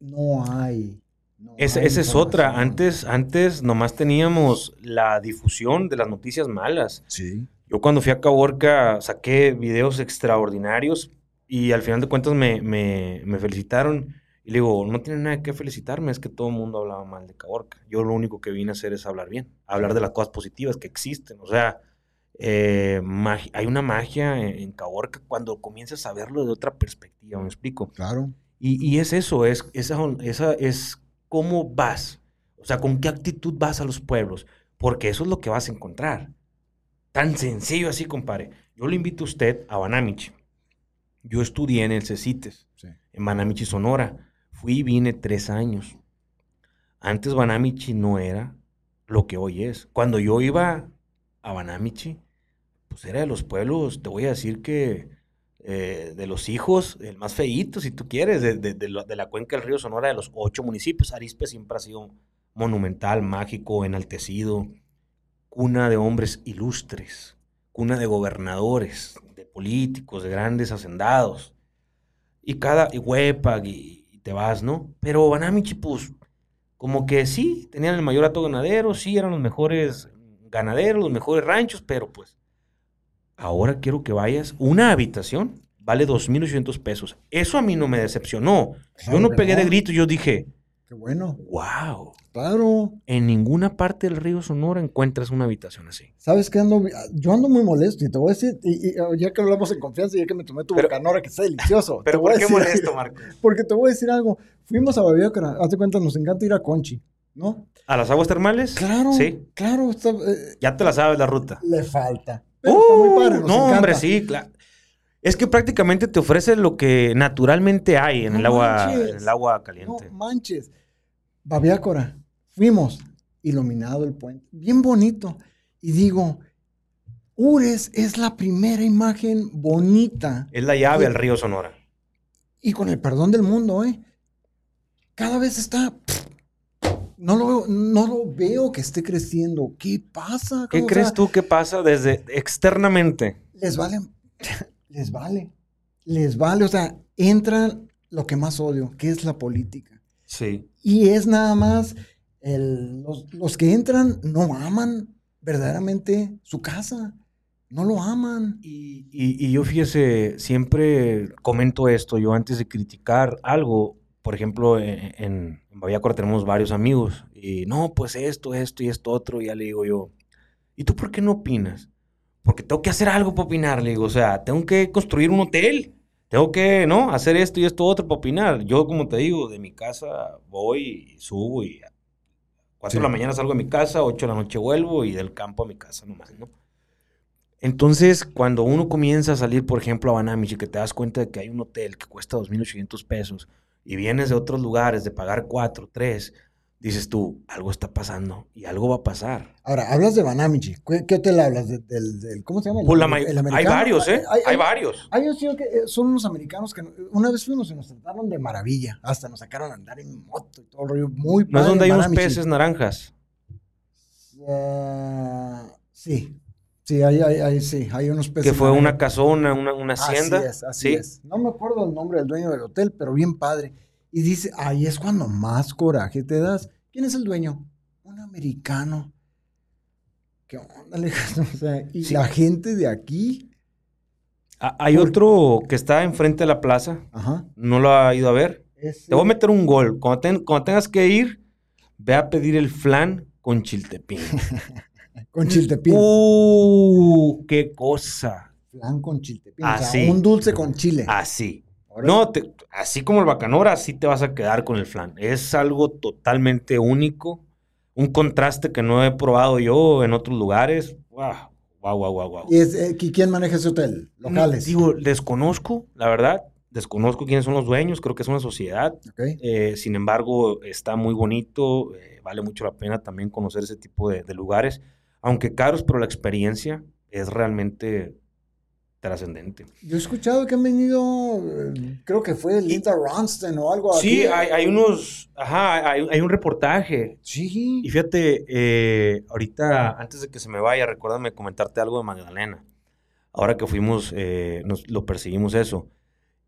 no hay. esa, es otra. Antes, antes nomás teníamos la difusión de las noticias malas. Sí. Yo cuando fui a Caborca saqué videos extraordinarios y al final de cuentas me, me, me felicitaron. Y le digo, no tiene nada que felicitarme, es que todo el mundo hablaba mal de Caborca. Yo lo único que vine a hacer es hablar bien, hablar de las cosas positivas que existen. O sea, eh, hay una magia en, Caborca cuando comienzas a verlo de otra perspectiva, ¿me explico? Claro. Y, es eso, es, esa, esa es cómo vas, o sea, con qué actitud vas a los pueblos, porque eso es lo que vas a encontrar. Tan sencillo así, compadre. Yo le invito a usted a Banamichi. Yo estudié en el CECITES, en Banamichi, Sonora. Fui y vine tres años. Antes Banamichi no era lo que hoy es. Cuando yo iba a Banamichi, pues era de los pueblos, te voy a decir que eh, de los hijos, el más feíto, si tú quieres, de, la cuenca del río Sonora, de los ocho municipios. Arispe siempre ha sido monumental, mágico, enaltecido, cuna de hombres ilustres, cuna de gobernadores, de políticos, de grandes hacendados. Y cada, y Huepa, y, te vas, ¿no? Pero Banamichi, pues, como que sí, tenían el mayor ato ganadero, sí, eran los mejores ganaderos, los mejores ranchos, pero pues, ahora quiero que vayas, una habitación vale 2.800 pesos. Eso a mí no me decepcionó. yo no pegué de grito, yo dije, qué bueno. Wow. Claro. En ninguna parte del río Sonora encuentras una habitación así. ¿Sabes qué? Ando, yo ando muy molesto y te voy a decir, y, ya que hablamos en confianza, y ya que me tomé tu bocanora, que está delicioso. Pero ¿por qué molesto, Marco? Porque te voy a decir algo. Fuimos a Babiácara, hazte cuenta, nos encanta ir a Conchi, ¿no? ¿A las aguas termales? Claro. Sí. Claro. Eh, ya te la sabes la ruta. Le falta. Pero está muy padre, no, hombre, sí, claro. Es que prácticamente te ofrece lo que naturalmente hay en, el, agua, en el agua caliente. No manches. Babiácora, fuimos, iluminado el puente, bien bonito. Y digo, Ures es la primera imagen bonita. Es la llave al río Sonora. Y con el perdón del mundo, ¿eh? Cada vez está... No lo, no lo veo que esté creciendo. ¿Qué pasa? ¿Qué crees tú que pasa desde externamente? Les vale, les vale, les vale. O sea, entra lo que más odio, que es la política. Sí. Y es nada más, los, que entran no aman verdaderamente su casa, no lo aman. Y, yo fíjese, siempre comento esto, yo antes de criticar algo, por ejemplo, e, en, en tenemos varios amigos, y no, pues esto, esto y esto otro, y ya le digo yo, ¿y tú por qué no opinas? Porque tengo que hacer algo para opinar, le digo, o sea, tengo que construir un hotel tengo que, ¿no? Hacer esto y esto otro para opinar. Yo, como te digo, de mi casa voy y subo y a 4 de la mañana salgo de mi casa, 8 de la noche vuelvo y del campo a mi casa nomás, ¿no? Entonces, cuando uno comienza a salir, por ejemplo, a Banamichi, que te das cuenta de que hay un hotel que cuesta 2.800 pesos y vienes de otros lugares de pagar 4, 3, dices tú, algo está pasando y algo va a pasar. Ahora, hablas de Banamichi. ¿Qué, hotel hablas? Del, ¿Cómo se llama? Pues hay varios, ¿eh? Hay, varios. Hay un que eh, son unos americanos que una vez fuimos y nos trataron de maravilla. Hasta nos sacaron a andar en moto y todo el rollo. Muy ¿No es donde hay unos peces naranjas? Uh, sí. Sí, hay, hay, sí, hay unos peces. Que fue una casona, una, una hacienda. Así es, así es. No me acuerdo el nombre del dueño del hotel, pero bien padre. Y dice, ahí es cuando más coraje te das. ¿Quién es el dueño? Un americano. ¿Qué onda, Alejandro? O sea, y la gente de aquí. Hay otro que está enfrente de la plaza. Ajá. No lo ha ido a ver. Te voy a meter un gol. Cuando, cuando, tengas que ir, ve a pedir el flan con chiltepín. con chiltepín. ¡Uh! ¡Qué cosa! Flan con chiltepín. Así. un dulce con chile. Así. No, así como el bacanora, así te vas a quedar con el flan. Es algo totalmente único, un contraste que no he probado yo en otros lugares. Wow, wow, wow, wow. ¿Y eh, quién maneja ese hotel? ¿Locales? Digo, desconozco, la verdad. Desconozco quiénes son los dueños, creo que es una sociedad. Eh, sin embargo, está muy bonito, eh, vale mucho la pena también conocer ese tipo de, de lugares, aunque caros, pero la experiencia es realmente trascendente. Yo he escuchado que han venido, eh, creo que fue Linda Ronstadt o algo así. Sí, hay, hay unos, ajá, hay, hay un reportaje. Sí. Y fíjate, eh, ahorita, antes de que se me vaya, recuérdame comentarte algo de Magdalena. Ahora que fuimos, eh, nos, lo perseguimos eso.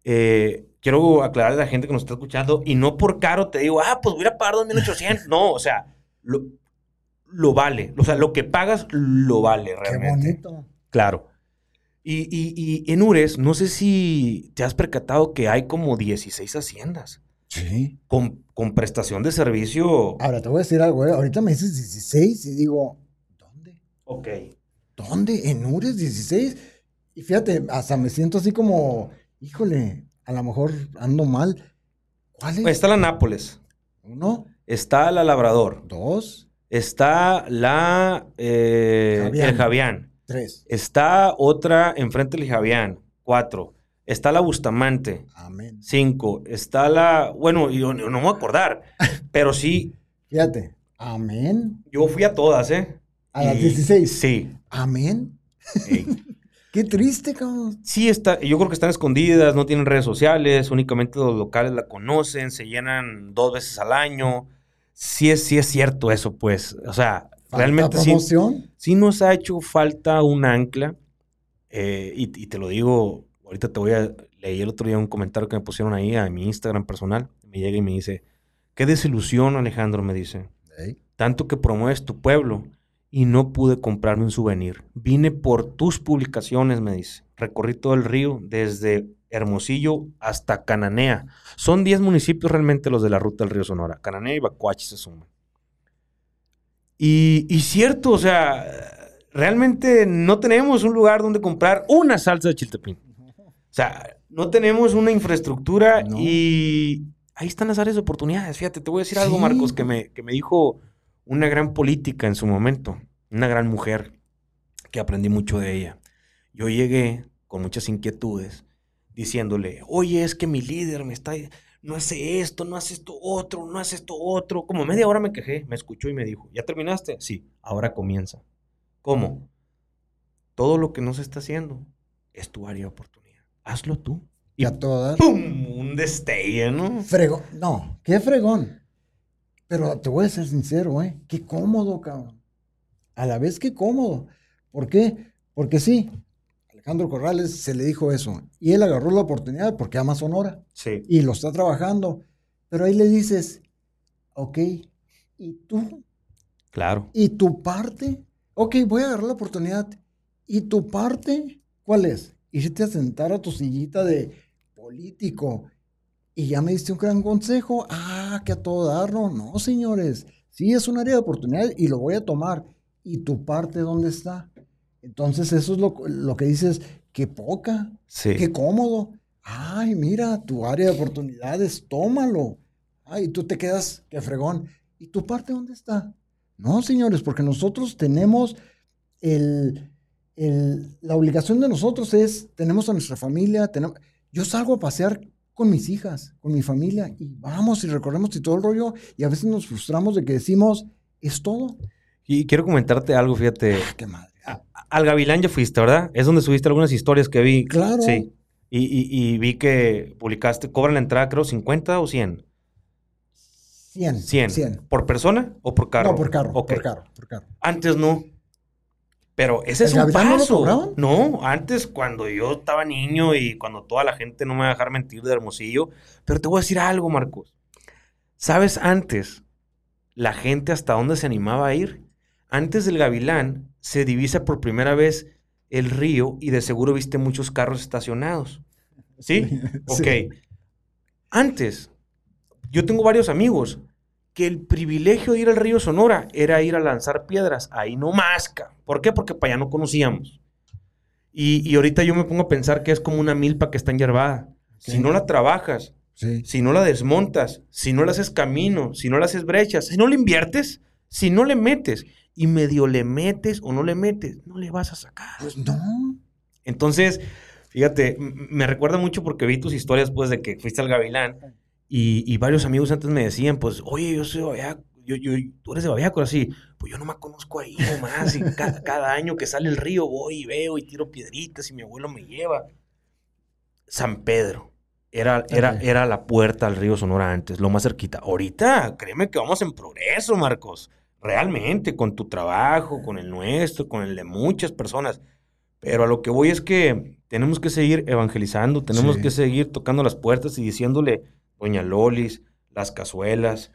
Eh, quiero aclararle a la gente que nos está escuchando, y no por caro te digo, ah, pues voy a pagar 2.800. no, o sea, lo, lo vale. O sea, lo que pagas lo vale Qué realmente. bonito. Claro. Y, y- y en Ures, no sé si te has percatado que hay como 16 haciendas Sí. con, con prestación de servicio. Ahora te voy a decir algo, ¿eh? Ahorita me dices 16 y digo, ¿dónde? Ok. ¿Dónde? ¿En Ures 16? Y fíjate, hasta me siento así como, híjole, a lo mejor ando mal. ¿Cuál es? Está la Nápoles, Uno, está la Labrador, dos, está la eh, Javián. el Javián, tres. está otra enfrente del Javián, cuatro, está la Bustamante, Amén. cinco, está la, bueno, yo no no me voy a acordar, pero sí, Fíjate, amén. yo fui a todas, ¿eh? A las Y- 16. Sí. Amén. Ey. Qué triste, cabrón. Sí, está, yo creo que están escondidas, no tienen redes sociales, únicamente los locales la conocen, se llenan dos veces al año. Sí es, sí es cierto eso, pues. O sea, realmente sí, sí nos ha hecho falta un ancla. eh, y, y te lo digo, ahorita te voy a leer el otro día un comentario que me pusieron ahí a mi Instagram personal. Me llega y me dice, qué desilusión, Alejandro, me dice. Tanto que promueves tu pueblo y no pude comprarme un souvenir. Vine por tus publicaciones, me dice. Recorrí todo el río, desde Hermosillo hasta Cananea. Son 10 municipios realmente los de la ruta del río Sonora. Cananea y Bacuachi se suman. Y, y cierto, o sea, realmente no tenemos un lugar donde comprar una salsa de chiltepín. O sea, no tenemos una infraestructura No. y ahí están las áreas de oportunidades. Fíjate, te voy a decir algo. Marcos, que me, que me dijo una gran política en su momento, una gran mujer, que aprendí mucho de ella. Yo llegué con muchas inquietudes, diciéndole, oye, es que mi líder me está, no hace esto, no hace esto otro, no hace esto otro. Como media hora me quejé, me escuchó y me dijo, ¿ya terminaste? Sí, ahora comienza. ¿Cómo? Todo lo que no se está haciendo es tu área de oportunidad. Hazlo tú. Y a todas. ¡Pum! Un destello, ¿no? Fregón. No, qué fregón. Pero te voy a ser sincero, ¿eh? Qué cómodo, cabrón. A la vez, qué cómodo. ¿Por qué? Porque sí, Alejandro Corrales se le dijo eso. Y él agarró la oportunidad porque ama Sonora. Sí. Y lo está trabajando. Pero ahí le dices, ok, ¿y tú? Claro. ¿Y tu parte? Ok, voy a agarrar la oportunidad. ¿Y tu parte? ¿Cuál es? Irte a sentar a tu sillita de político. Y ya me diste un gran consejo. Ah, que a todo dar, no. No, señores. Sí, es un área de oportunidad y lo voy a tomar. ¿Y tu parte dónde está? Entonces, eso es lo, lo que dices, qué poca, Sí. qué cómodo. Ay, mira, tu área de oportunidades, tómalo. Ay, tú te quedas, qué fregón. ¿Y tu parte dónde está? No, señores, porque nosotros tenemos el, el- la obligación de nosotros es, tenemos a nuestra familia, tenemos, yo salgo a pasear con mis hijas, con mi familia, y vamos y recorremos y todo el rollo, y a veces nos frustramos de que decimos, es todo. Y quiero comentarte algo, fíjate. Ah, qué madre. A- Al Gavilán ya fuiste, ¿verdad? Es donde subiste algunas historias que vi. Claro. Sí. Y, y- y vi que publicaste, cobran la entrada, creo, 50 o 100. 100. 100. 100. ¿Por persona o por carro? No, por carro, por carro, por carro. Antes no. Pero ese es ¿El un no paso. cobraban? No, antes cuando yo estaba niño y cuando toda la gente no me va a dejar mentir de Hermosillo. Pero te voy a decir algo, Marcos. ¿Sabes antes la gente hasta dónde se animaba a ir? Antes del Gavilán se divisa por primera vez el río y de seguro viste muchos carros estacionados. ¿Sí? Ok. Sí. Antes, yo tengo varios amigos que el privilegio de ir al río Sonora era ir a lanzar piedras. Ahí no masca. ¿Por qué? Porque para allá no conocíamos. Y, y ahorita yo me pongo a pensar que es como una milpa que está enyerbada. Si Sí. no la trabajas, Sí. si no la desmontas, si no le haces camino, si no le haces brechas, si no le inviertes, si no le metes y medio le metes o no le metes, no le vas a sacar. Pues no. Entonces, fíjate, me recuerda mucho porque vi tus historias pues de que fuiste al Gavilán y, y varios amigos antes me decían, pues, oye, yo soy allá, yo, yo, tú eres de Babiácora, así, pues yo no me conozco ahí nomás, y cada año que sale el río voy y veo y tiro piedritas y mi abuelo me lleva. San Pedro. Era, era, era la puerta al río Sonora antes, lo más cerquita. Ahorita, créeme que vamos en progreso, Marcos. Realmente, con tu trabajo, con el nuestro, con el de muchas personas. Pero a lo que voy es que tenemos que seguir evangelizando, tenemos que seguir tocando las puertas y diciéndole, Doña Lolis, las cazuelas.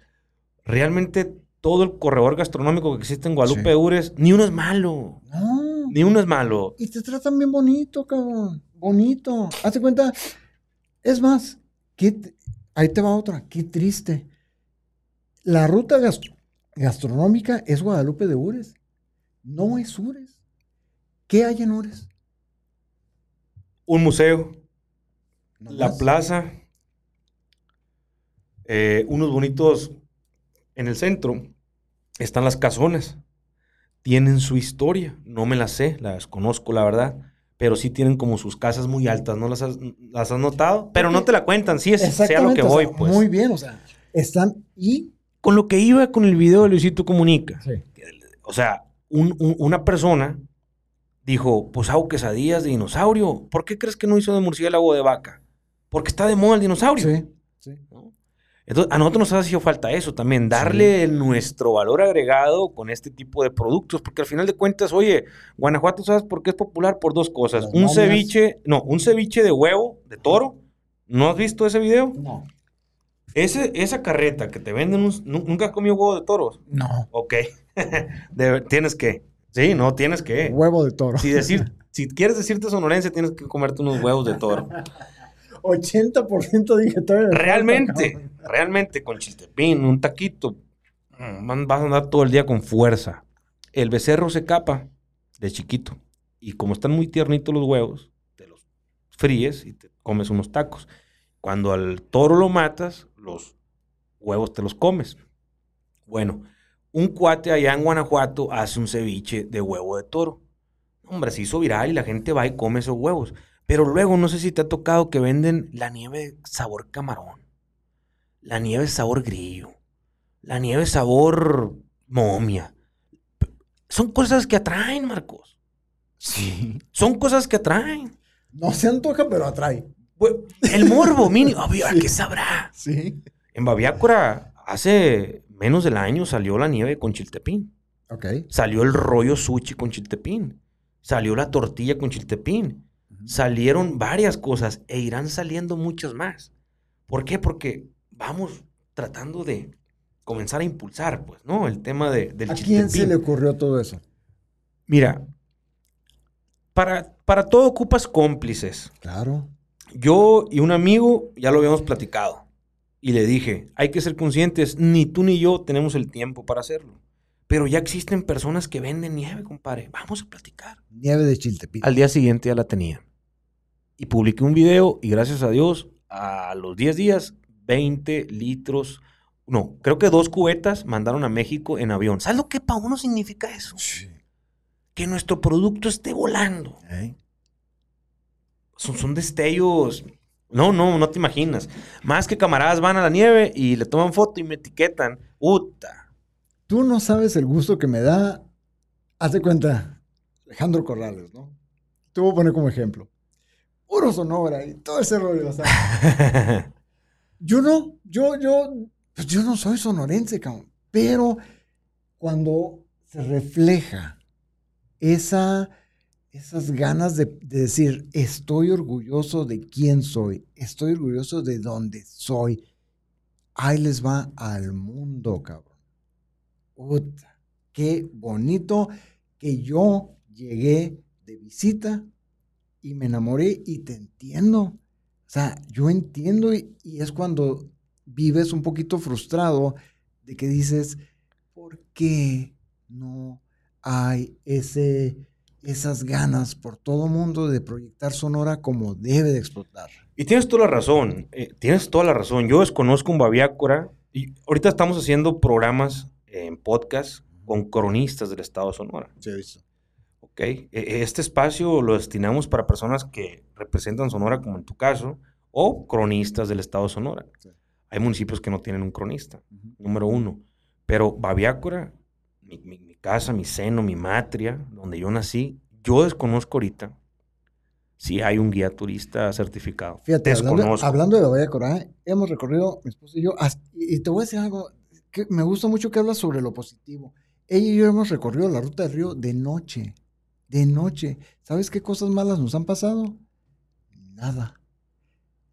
Realmente todo el corredor gastronómico que existe en Guadalupe Ures, ni uno es malo. No. Ni uno es malo. Y te tratan bien bonito, cabrón. Bonito. Hazte cuenta, es más, ahí te va otra, qué triste. La ruta gastronómica es Guadalupe de Ures, no es Ures. ¿Qué hay en Ures? Un museo, la plaza, eh, unos bonitos en el centro, están las casonas, tienen su historia, no me las sé, las conozco la verdad. Pero sí tienen como sus casas muy altas, ¿no las has, las has notado? Pero no te la cuentan, sí es sea lo que voy, pues. Muy bien, o sea, están y... Con lo que iba con el video de Luisito Comunica. Sí. O sea, una persona dijo, pues hago quesadillas de dinosaurio. ¿Por qué crees que no hizo de murciélago de vaca? Porque está de moda el dinosaurio. Sí, sí. Entonces, a nosotros nos ha sido falta eso también, darle nuestro valor agregado con este tipo de productos, porque al final de cuentas, oye, Guanajuato, ¿sabes por qué es popular? Por dos cosas. un ceviche, no, un ceviche de huevo, de toro. ¿No has visto ese video? No. Ese, esa carreta que te venden, ¿nunca has comido huevo de toros? No. Ok. tienes que. Sí, no, tienes que. Huevo de toro. Si, decir, si quieres decirte sonorense, tienes que comerte unos huevos de toro. 80% dije Realmente, realmente con chiltepín, un taquito, mm, vas a andar todo el día con fuerza. El becerro se capa de chiquito. Y como están muy tiernitos los huevos, te los fríes y te comes unos tacos. Cuando al toro lo matas, los huevos te los comes. Bueno, un cuate allá en Guanajuato hace un ceviche de huevo de toro. Hombre, se hizo viral y la gente va y come esos huevos. Pero luego no sé si te ha tocado que venden la nieve sabor camarón, la nieve sabor grillo, la nieve sabor momia. Son cosas que atraen, Marcos. Sí. Son cosas que atraen. No se antoja, pero atrae. El morbo mínimo. ¿A qué sabrá? Sí. En Babiácora, hace menos del año salió la nieve con chiltepín. Ok. Salió el rollo sushi con chiltepín. Salió la tortilla con chiltepín salieron varias cosas e irán saliendo muchas más. ¿Por qué? Porque vamos tratando de comenzar a impulsar, pues, ¿no? El tema de, del ¿A quién se le ocurrió todo eso? Mira, para, para todo ocupas cómplices. Claro. Yo y un amigo ya lo habíamos platicado. Y le dije, hay que ser conscientes, ni tú ni yo tenemos el tiempo para hacerlo. Pero ya existen personas que venden nieve, compadre. Vamos a platicar. Nieve de Chiltepín. Al día siguiente ya la tenía. Y publiqué un video y gracias a Dios, a los 10 días, 20 litros, no, creo que dos cubetas mandaron a México en avión. ¿Sabes lo que para uno significa eso? Sí. Que nuestro producto esté volando. Son, son destellos. No, no, no te imaginas. Más que camaradas van a la nieve y le toman foto y me etiquetan. Puta Tú no sabes el gusto que me da. Haz de cuenta, Alejandro Corrales, ¿no? Te voy a poner como ejemplo. Puro Sonora y todo ese rollo, yo no, yo, yo, pues yo no soy sonorense, cabrón. Pero cuando se refleja esa, esas ganas de, de, decir, estoy orgulloso de quién soy, estoy orgulloso de dónde soy, ahí les va al mundo, cabrón qué bonito que yo llegué de visita y me enamoré y te entiendo. O sea, yo entiendo y, es cuando vives un poquito frustrado de que dices, ¿por qué no hay ese, esas ganas por todo mundo de proyectar Sonora como debe de explotar? Y tienes toda la razón, eh, tienes toda la razón. Yo desconozco un Baviácora y ahorita estamos haciendo programas en podcast con cronistas del estado de Sonora. Sí, visto. Ok. E, e, este espacio lo destinamos para personas que representan Sonora, como en tu caso, o cronistas del estado de Sonora. Hay municipios que no tienen un cronista, número uno. Pero Babiácora, mi, mi- mi casa, mi seno, mi matria, donde yo nací, yo desconozco ahorita si hay un guía turista certificado. Fíjate, hablando, hablando de Bahía Corá, hemos recorrido, mi esposa y yo, y te voy a decir algo que me gusta mucho que hablas sobre lo positivo. Ella y yo hemos recorrido la ruta del río de noche, de noche. ¿Sabes qué cosas malas nos han pasado? Nada,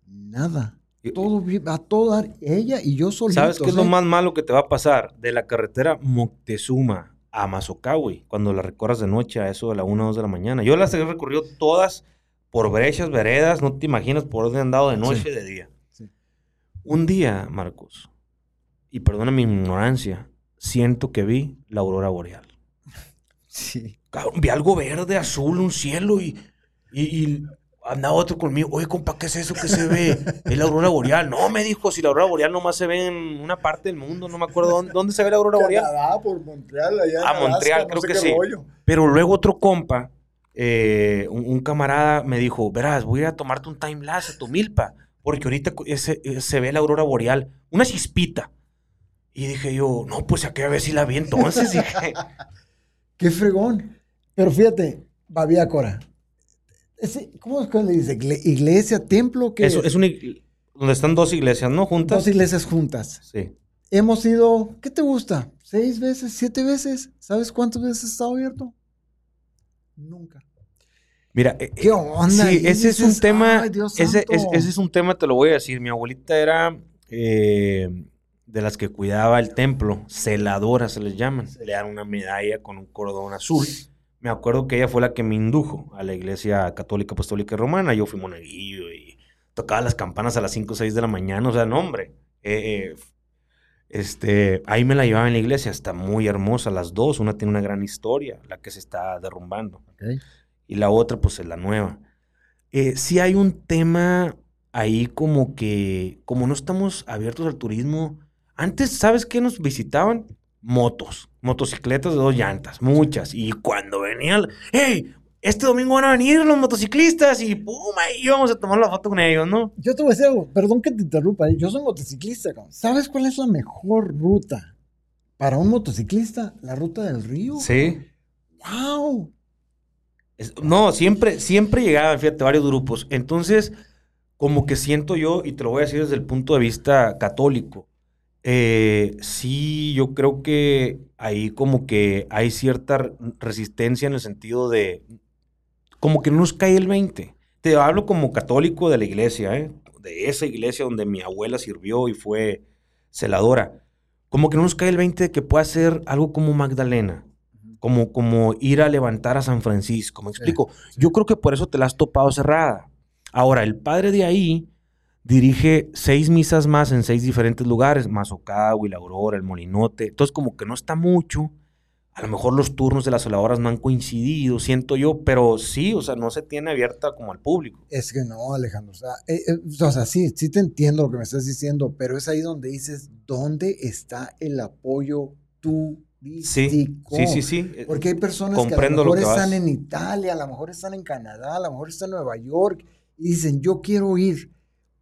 nada. Todo vi- a todo dar, ella y yo solitos. ¿Sabes qué es lo ¿eh? más malo que te va a pasar? De la carretera Moctezuma a Mazocahui, cuando la recorras de noche a eso de la 1 o 2 de la mañana. Yo las he recorrido todas por brechas, veredas, no te imaginas por dónde he andado de noche Sí. y de día. Sí. Un día, Marcos, y perdona mi ignorancia, siento que vi la aurora boreal. Sí. Cabrón, vi algo verde, azul, un cielo y, y, y andaba otro conmigo. Oye, compa, ¿qué es eso que se ve? Es la aurora boreal. No, me dijo, si la aurora boreal nomás se ve en una parte del mundo, no me acuerdo dónde, dónde se ve la aurora boreal. Canadá, por Montreal, allá en Ah, Alaska, Montreal, no creo sé que sí. rollo. Pero luego otro compa, eh, un, un camarada, me dijo, verás, voy a a tomarte un time lapse a tu milpa, porque ahorita ese- eh, se ve la aurora boreal, una chispita. Y dije yo, no, pues a qué a ver si la vi entonces. dije, Qué fregón. Pero fíjate, Babiácora. Ese, ¿Cómo es que le dice? Igle- ¿Iglesia, templo? ¿Qué eso es una, ig- donde están dos iglesias, ¿no? Juntas. Dos iglesias juntas. Sí. Hemos ido, ¿qué te gusta? ¿Seis veces? ¿Siete veces? ¿Sabes cuántas veces estado abierto? Nunca. Mira, eh, ¿Qué onda? Sí, ese es un tema, "Ay, Dios ese, es- santo". ese es un tema, te lo voy a decir. Mi abuelita era eh, de las que cuidaba el templo, celadoras se les llaman. Le dan una medalla con un cordón azul. Me acuerdo que ella fue la que me indujo a la iglesia católica, apostólica y romana. Yo fui monaguillo y tocaba las campanas a las 5 o 6 de la mañana. O sea, no, hombre. Eh, eh, este, ahí me la llevaba en la iglesia. Está muy hermosa las dos. Una tiene una gran historia, la que se está derrumbando y la otra pues es la nueva. Eh, sí hay un tema ahí como que, como no estamos abiertos al turismo, antes, ¿sabes qué nos visitaban? Motos, motocicletas de dos llantas, muchas. Y cuando venían, ¡hey! Este domingo van a venir los motociclistas y ¡pum! Ahí íbamos a tomar la foto con ellos, ¿no? Yo te voy a decir algo, perdón que te interrumpa, ¿eh? yo soy motociclista, cabrón. ¿Sabes cuál es la mejor ruta para un motociclista? La ruta del río. Sí. ¡Wow! Es- no, siempre, siempre llegaban, fíjate, varios grupos. Entonces, como que siento yo, y te lo voy a decir desde el punto de vista católico, eh, sí, yo creo que ahí como que hay cierta re- resistencia en el sentido de, como que no nos cae el 20. Te hablo como católico de la iglesia, ¿eh? de esa iglesia donde mi abuela sirvió y fue celadora. Como que no nos cae el 20 de que pueda ser algo como Magdalena. Como, como ir a levantar a San Francisco, ¿me explico? Yo creo que por eso te la has topado cerrada. Ahora, el padre de ahí dirige seis misas más en seis diferentes lugares, Mazocagua, La Aurora, el Molinote. Entonces, como que no está mucho. A lo mejor los turnos de las celadoras no han coincidido, siento yo, pero sí, o sea, no se tiene abierta como al público. Es que no, Alejandro. O sea, eh, eh, o sea, sí, sí te entiendo lo que me estás diciendo, pero es ahí donde dices, ¿dónde está el apoyo Sí, turístico? sí, sí, sí. Porque hay personas Comprendo que a lo mejor están vas. en Italia, a lo mejor están en Canadá, a lo mejor están en Nueva York y dicen, yo quiero ir.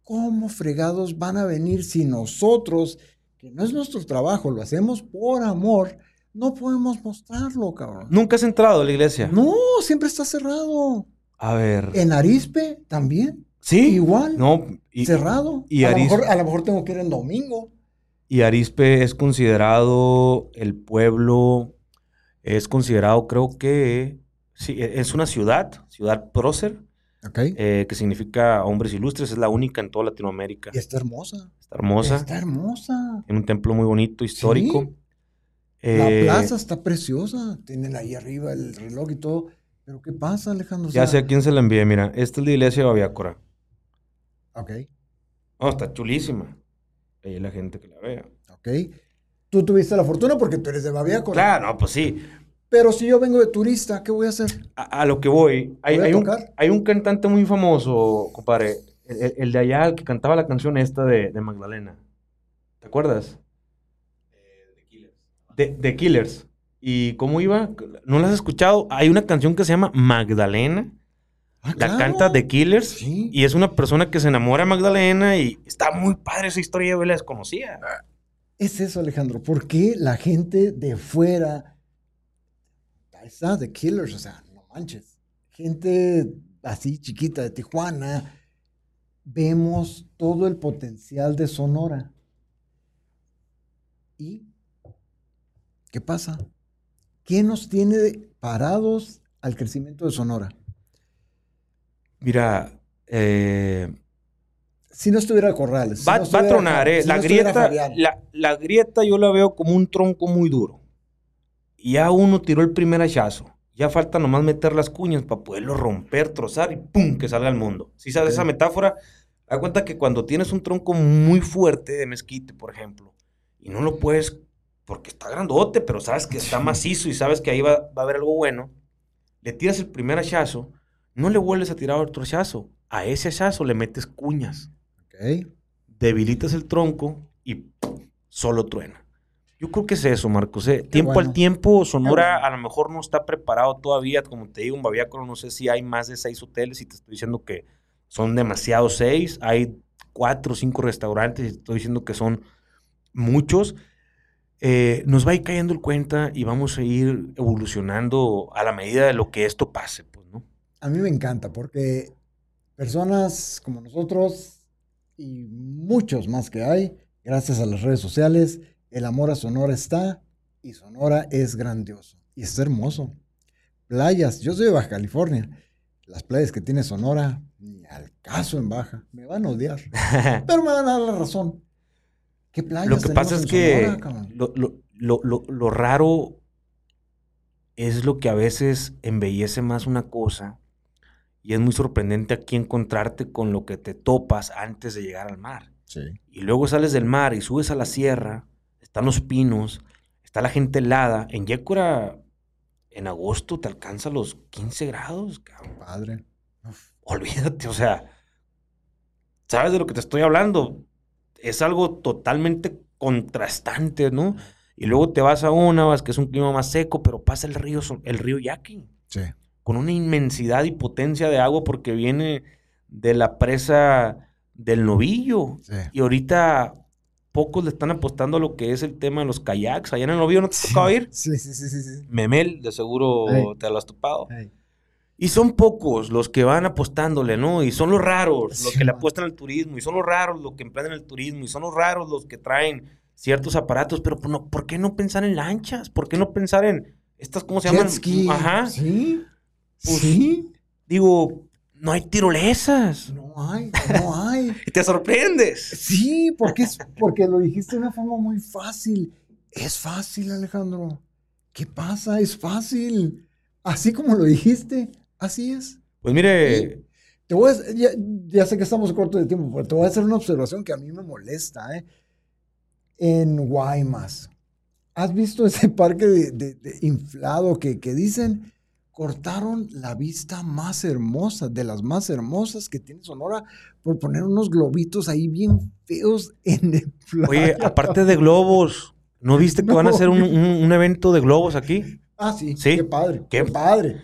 ¿Cómo fregados van a venir si nosotros, que no es nuestro trabajo, lo hacemos por amor, no podemos mostrarlo, cabrón? ¿Nunca has entrado a la iglesia? No, siempre está cerrado. A ver. En Arispe también, sí. igual, No, y, cerrado. y a, lo mejor, a lo mejor tengo que ir en domingo. y Arispe es considerado el pueblo, es considerado, creo que, sí, e- es una ciudad, ciudad prócer, Ok. eh, que significa hombres ilustres, es la única en toda Latinoamérica. Y está hermosa. Está hermosa, Está hermosa. en un templo muy bonito, histórico. La Eh, plaza está preciosa. Tienen ahí arriba el reloj y todo. Pero ¿qué pasa, Alejandro? O Ya sé a quién se la envié, mira, esta es la iglesia de Babiácora. Ok, No, está chulísima. Ahí la gente que la vea. ok. Tú tuviste la fortuna porque tú eres de Babiácora. Claro, no, pues sí. Pero si yo vengo de turista, ¿qué voy a hacer? A, a lo que voy, hay, Voy a hay un, hay un cantante muy famoso, compadre, el, el- el de allá, el que cantaba la canción esta de, de Magdalena. ¿Te acuerdas? De, de Killers. ¿Y cómo iba? ¿No la has escuchado? Hay una canción que se llama Magdalena. Ah, La claro. canta The Killers. Sí. Y es una persona que se enamora de Magdalena y está muy padre esa historia, yo la desconocía. es eso, Alejandro. ¿Por qué la gente de fuera, ahí está, The Killers, o sea, no manches, gente así chiquita de Tijuana, vemos todo el potencial de Sonora. ¿Y qué pasa? ¿Qué nos tiene parados al crecimiento de Sonora? Mira, eh, si no estuviera Corrales. va, si no va a tronar, ¿eh? si la, no grieta, la, la grieta yo la veo como un tronco muy duro. Y ya uno tiró el primer hachazo. Ya falta nomás meter las cuñas para poderlo romper, trozar y ¡pum! que salga al mundo. ¿Sí sabes esa metáfora? Da cuenta que cuando tienes un tronco muy fuerte de mezquite, por ejemplo, y no lo puedes, porque está grandote, pero sabes que está macizo y sabes que ahí va, va a haber algo bueno, le tiras el primer hachazo, no le vuelves a tirar otro hachazo. A ese hachazo le metes cuñas debilitas el tronco y ¡pum! solo truena. Yo creo que es eso, Marcos. ¿eh? Tiempo bueno. al tiempo, Sonora bueno. a lo mejor no está preparado todavía. Como te digo, en Baviácoro no sé si hay más de seis hoteles y te estoy diciendo que son demasiados seis. Hay cuatro o cinco restaurantes y te estoy diciendo que son muchos. Eh, nos va a ir cayendo el cuenta y vamos a ir evolucionando a la medida de lo que esto pase, pues, ¿no? A mí me encanta porque personas como nosotros y muchos más que hay, gracias a las redes sociales, el amor a Sonora está y Sonora es grandioso y es hermoso. Playas, yo soy de Baja California. Las playas que tiene Sonora, ni al caso en Baja, me van a odiar, pero me van a dar la razón. ¿Qué playas Lo que pasa es en que Sonora, cabrón? lo, lo- lo- lo- lo raro es lo que a veces embellece más una cosa y es muy sorprendente aquí encontrarte con lo que te topas antes de llegar al mar. Sí. Y luego sales del mar y subes a la sierra, están los pinos, está la gente helada. En Yécora, en agosto te alcanza los 15 grados, cabrón. Padre. Uf. Olvídate, o sea, ¿sabes de lo que te estoy hablando? Es algo totalmente contrastante, ¿no? Y luego te vas a Onavas, que es un clima más seco, pero pasa el río, el río Yaqui, Sí. con una inmensidad y potencia de agua porque viene de la presa del Novillo. Sí. Y ahorita pocos le están apostando a lo que es el tema de los kayaks. Allá en el Novillo no te ha tocado ir. Sí, sí, sí, sí. sí. Memel, de seguro te lo has topado. Ey. Y son pocos los que van apostándole, ¿no? Y son los raros los Sí, que le apuestan al turismo, y son los raros los que emprenden el turismo, y son los raros los que traen ciertos aparatos, pero pues, no, ¿por qué no pensar en lanchas? ¿Por qué no pensar en estas, ¿cómo se Jet llaman? ski. Ajá. Sí. Pues, sí. Digo, no hay tirolesas. No hay, no hay. Y te sorprendes. Sí, porque, es, porque lo dijiste de una forma muy fácil. Es fácil, Alejandro. ¿Qué pasa? Es fácil. Así como lo dijiste, así es. Pues mire, Te voy a, ya, ya sé que estamos cortos de tiempo, pero te voy a hacer una observación que a mí me molesta. ¿eh? En Guaymas, ¿has visto ese parque de, de- de inflado que, que dicen cortaron la vista más hermosa, de las más hermosas que tiene Sonora, por poner unos globitos ahí bien feos en el playa? oye, aparte de globos, ¿no viste que van a hacer un, un- un evento de globos aquí? Ah, sí, Sí. qué padre, Qué- qué, padre.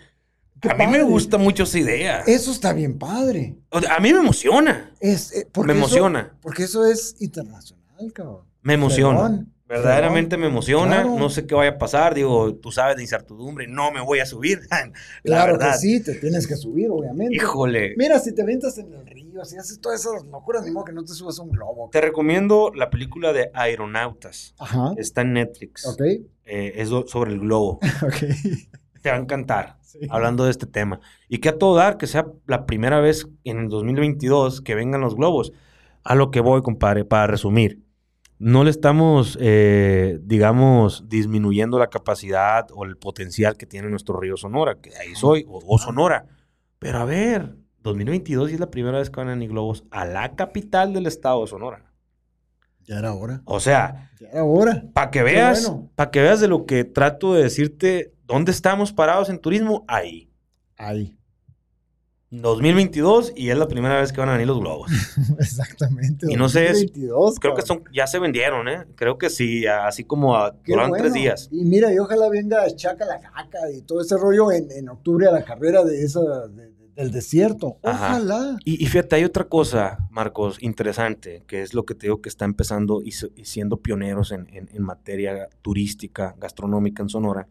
qué A mí me gusta mucho esa idea. Eso está bien padre. A mí me emociona. Es, eh, porque Me eso- emociona. porque eso es internacional, cabrón. Me emociona. Verdaderamente me emociona. Claro. No sé qué vaya a pasar. Digo, tú sabes de incertidumbre. No me voy a subir. La Claro verdad. que sí, te tienes que subir, obviamente. Híjole. Mira, si te aventas en el río, si haces todas esas locuras, ni modo que no te subas a un globo. Te recomiendo la película de Aeronautas. Ajá. Está en Netflix. Ok. Eh, es sobre el globo. Ok. Te va a encantar. Sí. Hablando de este tema. Y que a todo dar, que sea la primera vez en el 2022 que vengan los globos. A lo que voy, compadre, para resumir. No le estamos, eh, digamos, disminuyendo la capacidad o el potencial que tiene nuestro río Sonora, que ahí soy, o, o Sonora. Pero a ver, 2022 y es la primera vez que van a globos a la capital del estado de Sonora. Ya era hora. O sea, Ya era hora. para que veas, bueno. para que veas de lo que trato de decirte, dónde estamos parados en turismo, ahí. Ahí. 2022 y es la primera vez que van a venir los globos. Exactamente. Y no sé, es- 2022, Creo que son, ya se vendieron, ¿eh? Creo que sí, así como a- Qué duraron bueno. tres días. Y mira, y ojalá venga Chaca la Caca y todo ese rollo en, en octubre a la carrera de esa de, de- del desierto. Ojalá. Y, y fíjate, hay otra cosa, Marcos, interesante, que es lo que te digo que está empezando y, y siendo pioneros en, en- en materia turística, gastronómica en Sonora.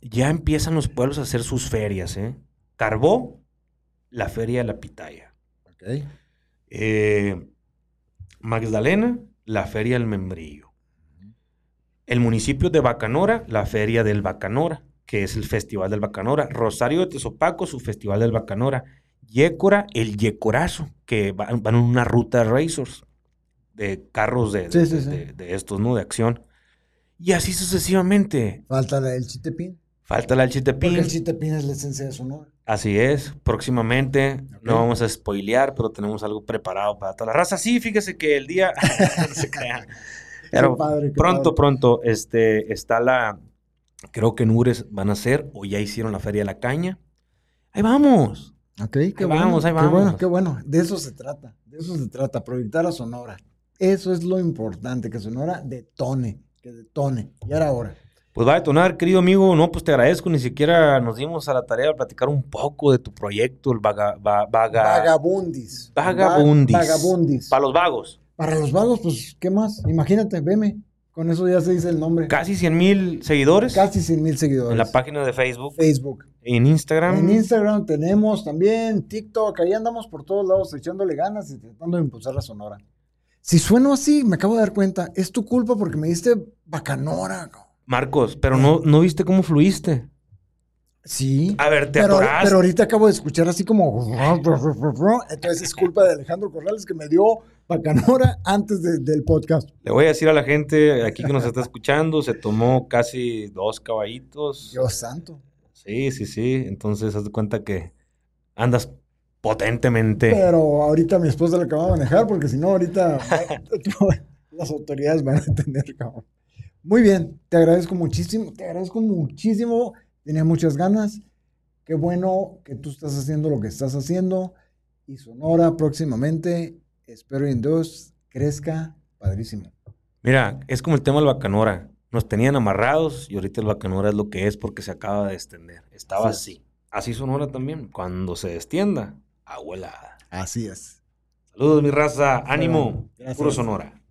Ya empiezan los pueblos a hacer sus ferias, ¿eh? Carbó, la feria de la pitaya. Eh, Magdalena, la feria del membrillo. El municipio de Bacanora, la feria del Bacanora, que es el festival del Bacanora. Rosario de Tezopaco, su festival del Bacanora. Yécora, el Yecorazo, que van, van en una ruta de racers, de carros de, Sí, de- sí, sí. de- de estos, ¿no? De acción. Y así sucesivamente. Falta del chitepín. Falta la Porque Chitepín. el chitepín es la esencia de Sonora. Así es, próximamente, no vamos a spoilear, pero tenemos algo preparado para toda la raza. Sí, fíjese que el día, no se crean. Pero Qué padre, qué pronto, padre. pronto, este, está la, creo que en Ures van a hacer, o ya hicieron la Feria de la Caña. Ahí vamos. Ok, qué Ahí bueno. vamos, ahí Qué bueno, qué bueno. De eso se trata. De eso se trata. Proyectar a Sonora. Eso es lo importante, que Sonora detone. Que detone. Y ahora ahora. Pues va a detonar, querido amigo. No, pues te agradezco. Ni siquiera nos dimos a la tarea de platicar un poco de tu proyecto, el vaga, va- vaga- Vagabundis. Vagabundis. Va- Vagabundis. para los vagos. Para los vagos, pues, ¿qué más? Imagínate, veme. Con eso ya se dice el nombre. Casi 100 mil seguidores Casi 100 mil seguidores. en la página de Facebook, Facebook. en Instagram. En Instagram tenemos también TikTok. Ahí andamos por todos lados echándole ganas y tratando de impulsar la Sonora. Si sueno así, me acabo de dar cuenta, es tu culpa porque me diste bacanora. Co- Marcos, pero no, no viste cómo fluiste. Sí. A ver, te Pero, atoraste. pero ahorita acabo de escuchar así como. Entonces es culpa de Alejandro Corrales que me dio bacanora antes de- del podcast. Le voy a decir a la gente aquí que nos está escuchando, se tomó casi dos caballitos. Dios santo. Sí, sí, sí. Entonces, haz de cuenta que andas potentemente. Pero ahorita mi esposa la acaba de manejar porque si no, ahorita las autoridades van a entender, cabrón. Muy bien, te agradezco muchísimo, te agradezco muchísimo. Tenía muchas ganas. Qué bueno que tú estás haciendo lo que estás haciendo. Y Sonora próximamente, espero en Dios, crezca padrísimo. Mira, es como el tema del bacanora. Nos tenían amarrados y ahorita el bacanora es lo que es porque se acaba de extender. Estaba Así así. Así Sonora también. Cuando se extienda, abuela. Así es. Saludos, mi raza. Ánimo. Gracias. Puro Sonora.